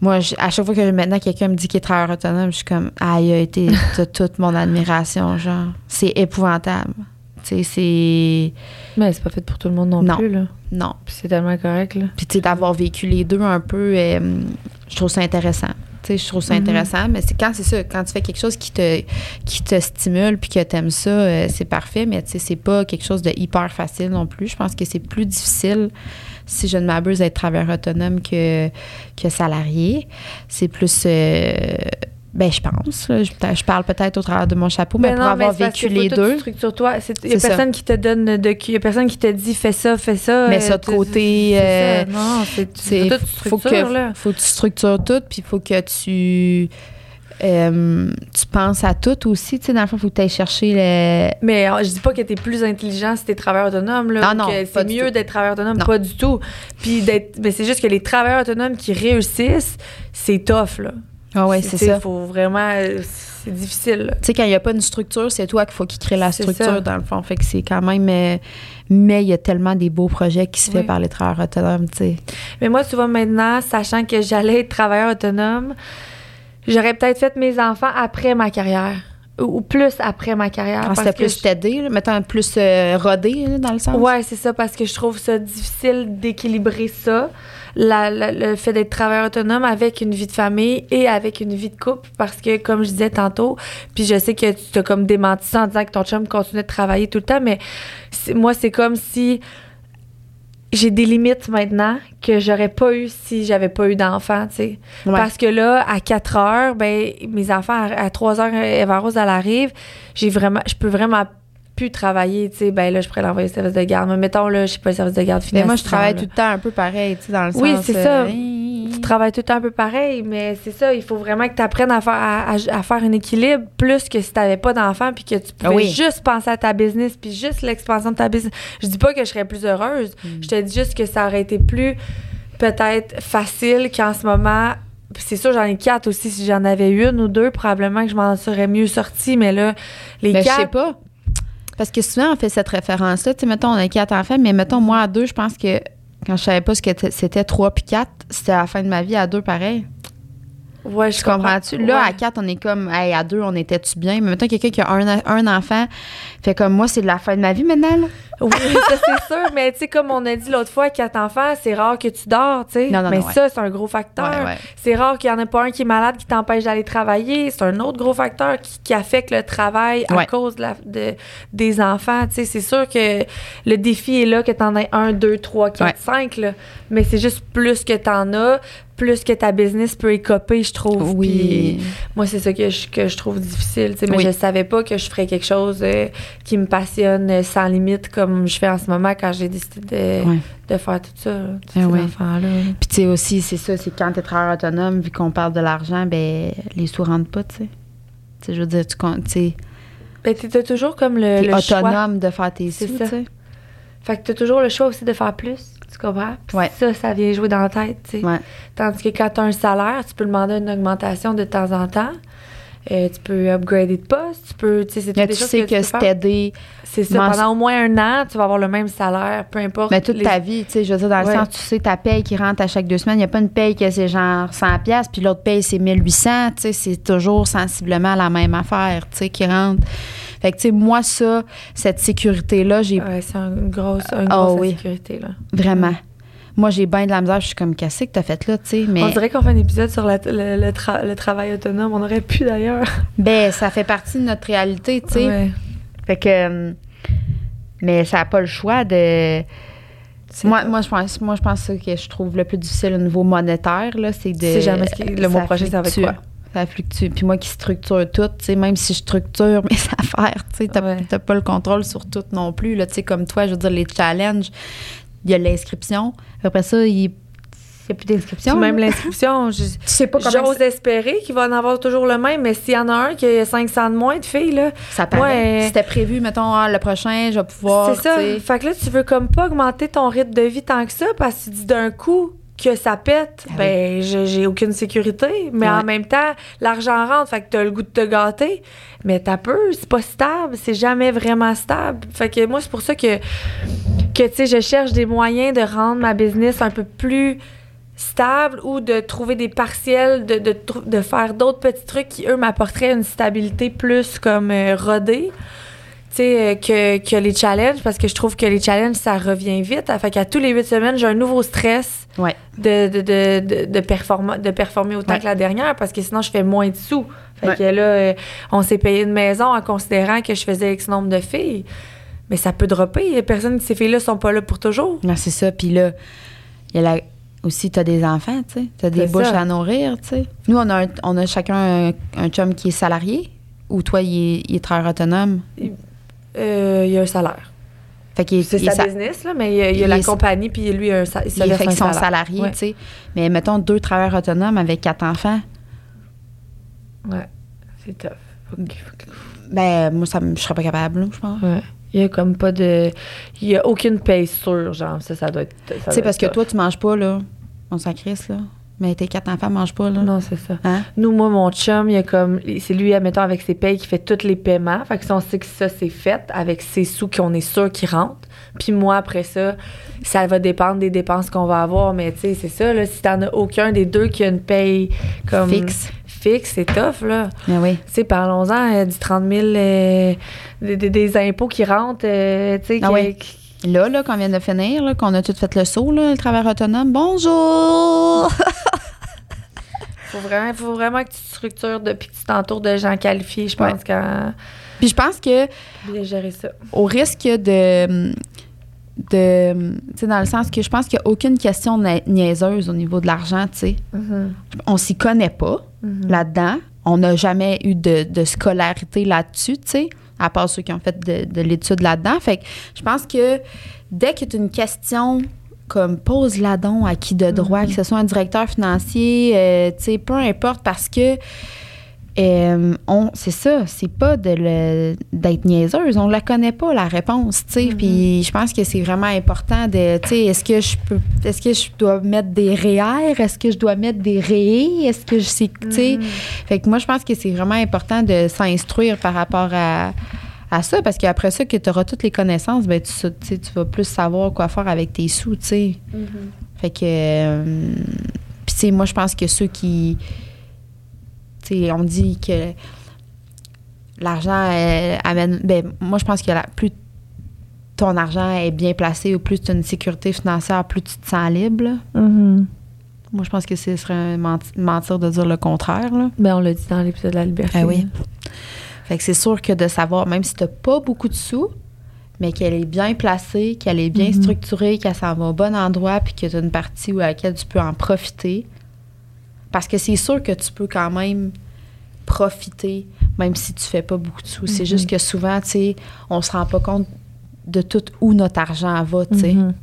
moi, je- à chaque fois que maintenant quelqu'un me dit qu'il est travailleur autonome, je suis comme, ah, il a été t'as toute mon admiration, genre. C'est épouvantable. Tu sais, c'est. Mais c'est pas fait pour tout le monde non, Non. plus, là. Non. Puis c'est tellement correct, là. Puis, tu sais, d'avoir vécu les deux un peu, euh, je trouve ça intéressant. Tu sais, je trouve ça Mhm. intéressant, mais c'est quand c'est ça, quand tu fais quelque chose qui te, qui te stimule puis que tu aimes ça, euh, c'est parfait, mais tu sais, c'est pas quelque chose de hyper facile non plus. Je pense que c'est plus difficile, si je ne m'abuse, d'être travailleur autonome que, que salarié. C'est plus. euh, ben, je pense. là. je, je parle peut-être au travers de mon chapeau, mais pour non, avoir vécu les deux. structure toi. Il y a ça. personne qui te donne de. Il y a personne qui te dit fais ça, fais ça. Mets euh, ça de côté, euh, ça. Non, c'est faut que là. faut que tu structures tout puis il faut que tu euh, tu penses à tout aussi tu sais dans le fond faut que tu ailles chercher le Mais euh, je dis pas que t'es plus intelligent si t'es travailleur autonome, là. Ah non, c'est mieux d'être travailleur autonome, Non. pas du tout. Puis d'être. Mais c'est juste que les travailleurs autonomes qui réussissent, c'est tough, là. ah ouais c'est tu ça Faut vraiment. euh, C'est difficile, tu sais quand il n'y a pas une structure c'est toi qu'il faut qu'il crée la structure ça. dans le fond fait que c'est quand même euh, mais il y a tellement des beaux projets qui se Oui. fait par les travailleurs autonomes tu sais Mais moi, souvent maintenant, sachant que j'allais être travailleur autonome, j'aurais peut-être fait mes enfants après ma carrière. Ou, plus après ma carrière. parce c'était plus je- t'aider mettons plus euh, rodé là, dans le sens? Ouais, c'est ça, parce que je trouve ça difficile d'équilibrer ça, la- la- le fait d'être travailleur autonome avec une vie de famille et avec une vie de couple, parce que, comme je disais tantôt, puis je sais que tu t'as comme démenti ça en disant que ton chum continuait de travailler tout le temps, mais moi, c'est comme si j'ai des limites maintenant que j'aurais pas eu si j'avais pas eu d'enfant, tu sais. Ouais. Parce que là, à 4 heures, ben, mes enfants, à, à 3 heures, Eva Rose, elle arrive, j'ai vraiment, je peux vraiment plus travailler, tu sais. Ben là, je pourrais l'envoyer au service de garde. Mais mettons, là, je sais pas, le service de garde mais financier. moi je travaille tout le temps un peu pareil tu sais dans le Oui, sens c'est euh, ça. hi- Tu travailles tout le temps un peu pareil, mais c'est ça, il faut vraiment que tu apprennes à faire, à, à- à faire un équilibre plus que si tu n'avais pas d'enfant puis que tu pouvais Ah oui. juste penser à ta business puis juste l'expansion de ta business. Je dis pas que je serais plus heureuse, Mm. je te dis juste que ça aurait été plus peut-être facile qu'en ce moment. C'est sûr, j'en ai quatre aussi. Si j'en avais une ou deux, probablement que je m'en serais mieux sortie. Mais là, les Ben, je sais quatre. pas. Parce que souvent, on fait cette référence-là. Tu sais, mettons, on a quatre enfants, mais mettons, moi, à deux, je pense que quand je savais pas ce que c'était trois puis quatre, c'était à la fin de ma vie à deux, pareil. Ouais, je Tu comprends-tu? Là, Ouais. à quatre, on est comme, hey, à deux, on était-tu bien? Mais mettons, quelqu'un qui a un, un enfant, fait comme moi, c'est de la fin de ma vie maintenant, là. Oui, ça c'est sûr, mais tu sais, comme on a dit l'autre fois, quatre enfants, c'est rare que tu dors, tu sais. Non, non, mais ouais. ça, c'est un gros facteur. Ouais. C'est rare qu'il y en ait pas un qui est malade qui t'empêche d'aller travailler. C'est un autre gros facteur qui, qui affecte le travail à cause de la- de- des enfants. Tu sais, c'est sûr que le défi est là que tu en aies un, deux, trois, quatre, cinq. Là. Mais c'est juste plus que tu en as, plus que ta business peut écoper, je trouve. Oui. Puis moi, c'est ça que je, que je trouve difficile. tu. Mais Oui. je savais pas que je ferais quelque chose euh, qui me passionne euh, sans limite comme je fais en ce moment quand j'ai décidé de, faire tout ça, là, tous ces ouais. enfants-là. Puis, tu sais, aussi, c'est ça, c'est quand t'es travailleur autonome, vu qu'on parle de l'argent, ben, les sous rentrent pas, tu sais. Tu sais, je veux dire, tu comptes, tu sais, Ben, t'as toujours comme le, le choix. autonome de faire tes sous, ça. tu sais. Fait que t'as toujours le choix aussi de faire plus, tu comprends? Puis Ouais. ça, ça vient jouer dans la tête, tu sais. Ouais. Tandis que quand t'as un salaire, tu peux demander une augmentation de temps en temps. Euh, tu peux upgrader de poste, tu peux. Tu sais, c'est des tu sais que, que tu t'aider, C'est ça. Pendant au moins un an, tu vas avoir le même salaire, peu importe. mais toute les- ta vie, tu sais, je veux dire, dans le sens, tu sais, ta paye qui rentre à chaque deux semaines, il n'y a pas une paye que c'est genre 100 pièces puis l'autre paye c'est 1800, tu sais, c'est toujours sensiblement la même affaire, tu sais, qui rentre. Fait que, tu sais, moi, ça, cette sécurité-là, j'ai Ouais, c'est une grosse, une Ah grosse oui. insécurité, là. vraiment. Moi, j'ai bien de la misère, je suis comme, qu'est-ce que t'as fait là, tu sais, mais. On dirait qu'on fait un épisode sur la- le, le tra- le travail autonome. On aurait pu d'ailleurs. Ben, ça fait partie de notre réalité, tu sais. Ouais. Fait que. euh, Mais ça n'a pas le choix de. C'est- Moi, moi, je pense, moi, je pense que ce que je trouve le plus difficile au niveau monétaire, là, c'est de. Sais jamais ce qui- le mois prochain, être fluctue. quoi? Ça fluctue. Puis moi qui structure tout, tu sais, même si je structure mes affaires, tu sais, t'as Ouais. pas le contrôle sur tout non plus, là, tu sais, comme toi, je veux dire, les challenges, il y a l'inscription. Après ça, il n'y a plus d'inscription. Même l'inscription, je- sais pas j'ose espérer qu'il va en avoir toujours le même, mais s'il y en a un qui a 500 de moins de filles, là, ça paraît. Ouais. C'était prévu, mettons, ah, le prochain, je vais pouvoir. c'est ça. tu sais. Fait que là, tu veux comme pas augmenter ton rythme de vie tant que ça parce que tu dis d'un coup que ça pète, Ah ben j'ai aucune sécurité, mais en même temps, l'argent rentre, fait que t'as le goût de te gâter, mais t'as peu, c'est pas stable, c'est jamais vraiment stable. Fait que moi, c'est pour ça que, que tu sais, je cherche des moyens de rendre ma business un peu plus stable ou de trouver des partiels, de, de, de faire d'autres petits trucs qui, eux, m'apporteraient une stabilité plus comme euh, rodée. Sais, euh, que, que les challenges, parce que je trouve que les challenges, ça revient vite. Fait qu'à tous les huit semaines, j'ai un nouveau stress Ouais. de, de, de, de, de, performa- de performer autant Ouais. que la dernière, parce que sinon, je fais moins de sous. Fait Ouais. que là, euh, on s'est payé une maison en considérant que je faisais X nombre de filles. Mais ça peut dropper. Les personnes, ces filles-là sont pas là pour toujours. Non, c'est ça. Puis là, il y a la- aussi, tu as des enfants, tu sais. Tu as des bouches ça. à nourrir, tu sais. Nous, on a, un- on a chacun un, un chum qui est salarié ou toi, il est, il est travailleur autonome? Euh, Il y a un salaire. Fait qu'il est, C'est il est sa business, là, mais il y a, il y a il la est- compagnie, puis lui, un, il se il est verse fait un salariés, Ouais. tu sais. Mais mettons deux travailleurs autonomes avec quatre enfants. Ouais, c'est tough. Faut que- faut que- Ben, moi, ça, je serais pas capable, je pense. Ouais. Il y a comme pas de. Il y a aucune paye sûre, genre. Ça, ça doit être. Tu sais, parce être que tough. toi, tu manges pas, là. On s'en crisse, là. Mais tes quatre enfants mangent pas, là. Non, c'est ça. Hein? Nous, moi, mon chum, il y a comme. C'est lui, admettons, avec ses payes, qui fait tous les paiements. Fait que si on sait que ça, c'est fait, avec ses sous qu'on est sûr qu'ils rentrent. Puis moi, après ça, ça va dépendre des dépenses qu'on va avoir. Mais tu sais, c'est ça, là. Si t'en as aucun des deux qui a une paye comme. Fixe. Fixe, c'est tough, là. Mais oui. Tu sais, parlons-en euh, du 30 000 euh, des, des- impôts qui rentrent, euh, tu sais. Ah qui- oui. Là, là, qu'on vient de finir, là, qu'on a tout fait le saut, là, le travailleur autonome. Bonjour! Faut vraiment, faut vraiment que tu te structures depuis que tu t'entoures de gens qualifiés, je pense, Ouais. quand Puis je pense que bien gérer ça. au risque de. de tu sais, dans le sens que je pense qu'il n'y a aucune question na- niaiseuse au niveau de l'argent, tu sais. On s'y connaît pas Mhm. là-dedans. On n'a jamais eu de, de scolarité là-dessus, tu sais, à part ceux qui ont fait de, de l'étude là-dedans. Fait que je pense que dès que tu as une question comme pose la don à qui de droit, que ce soit un directeur financier, euh, tu sais, peu importe, parce que euh, on, c'est ça, c'est pas de le- d'être niaiseuse, on la connaît pas la réponse, tu sais. Puis je pense que c'est vraiment important de, tu sais, est-ce que je peux, est-ce que je dois mettre des REER, est-ce que je dois mettre des REE, est-ce que je sais, tu sais. Fait que moi je pense que c'est vraiment important de s'instruire par rapport à à ça parce qu'après ça que tu auras toutes les connaissances ben tu, sais, tu vas plus savoir quoi faire avec tes sous tu sais fait que euh, puis tu sais moi je pense que ceux qui on dit que l'argent euh, amène ben moi je pense que la, plus ton argent est bien placé ou plus tu as une sécurité financière plus tu te sens libre là. Mhm. moi je pense que ce serait menti- mentir de dire le contraire là. Ben, on l'a dit dans l'épisode de la liberté. Ah oui. Fait que c'est sûr que de savoir, même si tu pas beaucoup de sous, mais qu'elle est bien placée, qu'elle est bien Mhm. structurée, qu'elle s'en va au bon endroit, puis que tu as une partie où à laquelle tu peux en profiter. Parce que c'est sûr que tu peux quand même profiter, même si tu fais pas beaucoup de sous. C'est Mhm. juste que souvent, tu sais, on se rend pas compte de tout où notre argent va, tu sais. Mhm.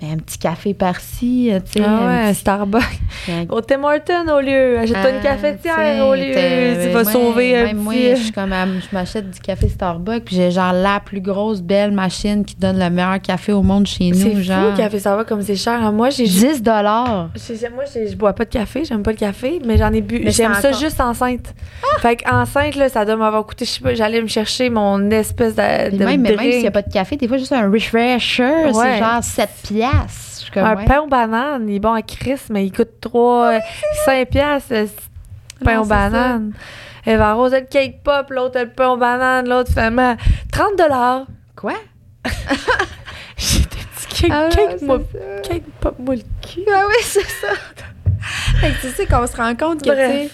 Mais un petit café par-ci, euh, tu sais. Ah un ouais, un petit- Starbucks. Au Tim Hortons au lieu. Achète-toi une Ah, cafetière au lieu. Tu vas moi- sauver un même moi, petit... je suis comme, à- je m'achète du café Starbucks, puis j'ai genre la plus grosse, belle machine qui donne le meilleur café au monde chez C'est nous. fou, genre. le café Starbucks, comme c'est cher. Moi, j'ai 10 dollars. Moi, je bois pas de café, j'aime pas le café, mais j'en ai bu. J'aime c'est ça encore- juste enceinte. Fait qu'enceinte, là, ça doit m'avoir coûté, je sais pas, j'allais me chercher mon espèce de. de Même, mais même s'il n'y a pas de café, des fois, juste un refresher, Ouais. c'est genre 7 piastres. Je suis comme, Un ouais. pain aux bananes, il est bon à Chris, mais il coûte 3, 5 piastres, pain Non, aux bananes. Eva Rose a le cake pop, l'autre a le pain aux bananes, l'autre finalement 30 dollars. Quoi? J'ai des petits cake, Ah, cake, moi, ça. cake pop, moi le cul. Ah oui, c'est ça. fait que tu sais qu'on se rend compte que, Bref.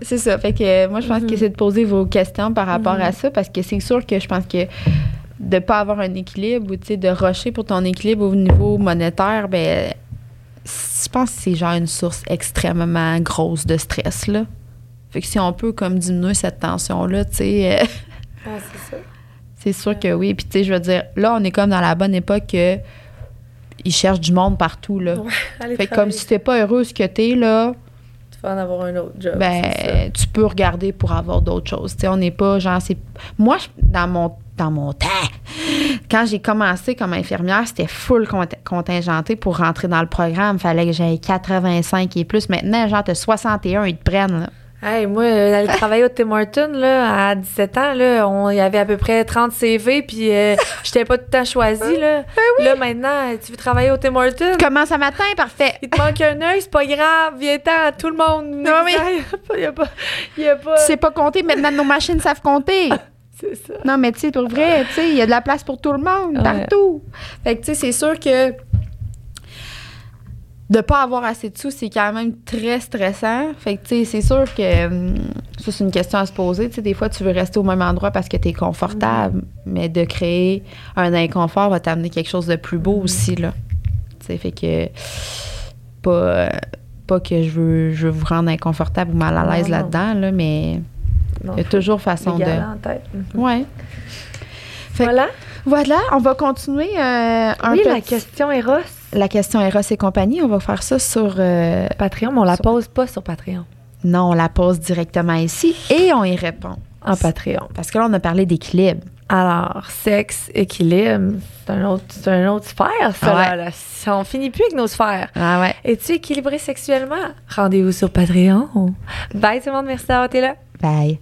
tu sais, c'est ça. Fait que euh, moi, je pense Mhm. que c'est de poser vos questions par rapport Mhm. à ça parce que c'est sûr que je pense que de pas avoir un équilibre ou, de rusher pour ton équilibre au niveau monétaire, ben je pense que c'est genre une source extrêmement grosse de stress, là. Fait que si on peut comme diminuer cette tension-là, tu sais, Ah, c'est sûr que oui. Puis tu sais, je veux dire, là, on est comme dans la bonne époque que ils cherchent du monde partout, là. Ouais, allez Fait que comme si t'es pas heureux ce que t'es, là, Tu vas en avoir un autre job. ben, tu peux regarder pour avoir d'autres choses. Tu sais, on n'est pas genre, c'est. Moi, je- dans mon, dans mon temps, quand j'ai commencé comme infirmière, c'était full cont- contingenté pour rentrer dans le programme. Fallait que j'aille 85 et plus. Maintenant, genre, t'as 61, ils te prennent, là. Hey, moi, euh, aller travailler au Tim Hortons, là, à 17 ans, là, on, il y avait à peu près 30 CV, puis euh, j'étais pas tout le temps choisie, là. Là, maintenant, tu veux travailler au Tim Hortons? Commence un matin, parfait. Il te manque un œil, c'est pas grave, viens-t'en, tout le monde. Non, mais- Il y a pas... Il y a pas... Tu sais pas compter, maintenant, nos machines savent compter. C'est ça. Non, mais tu sais, pour vrai, tu sais, il y a de la place pour tout le monde, Ouais. partout. Fait que, tu sais, c'est sûr que de pas avoir assez de sous, c'est quand même très stressant. Fait que, tu sais, c'est sûr que hum, ça, c'est une question à se poser. Tu sais, des fois, tu veux rester au même endroit parce que tu es confortable, mais de créer un inconfort va t'amener quelque chose de plus beau aussi, là. Tu sais, fait que pas, pas que je veux, je veux vous rendre inconfortable ou mal à l'aise là-dedans, là, mais il y a toujours façon de... en tête. Ouais. Fait que- Voilà. Voilà, on va continuer euh, un oui, peu. la question Eros. la question Eros et compagnie. On va faire ça sur. euh, Patreon, mais on la Sur- pose pas sur Patreon. non, on la pose directement ici et on y répond. En Patreon. Parce que là, on a parlé d'équilibre. Alors, sexe, équilibre, c'est un autre, c'est un autre sphère, ça. Ouais. là, On finit plus avec nos sphères. Ah ouais. Es-tu équilibré sexuellement? Rendez-vous sur Patreon. Bye tout le monde, merci d'avoir été là. Bye.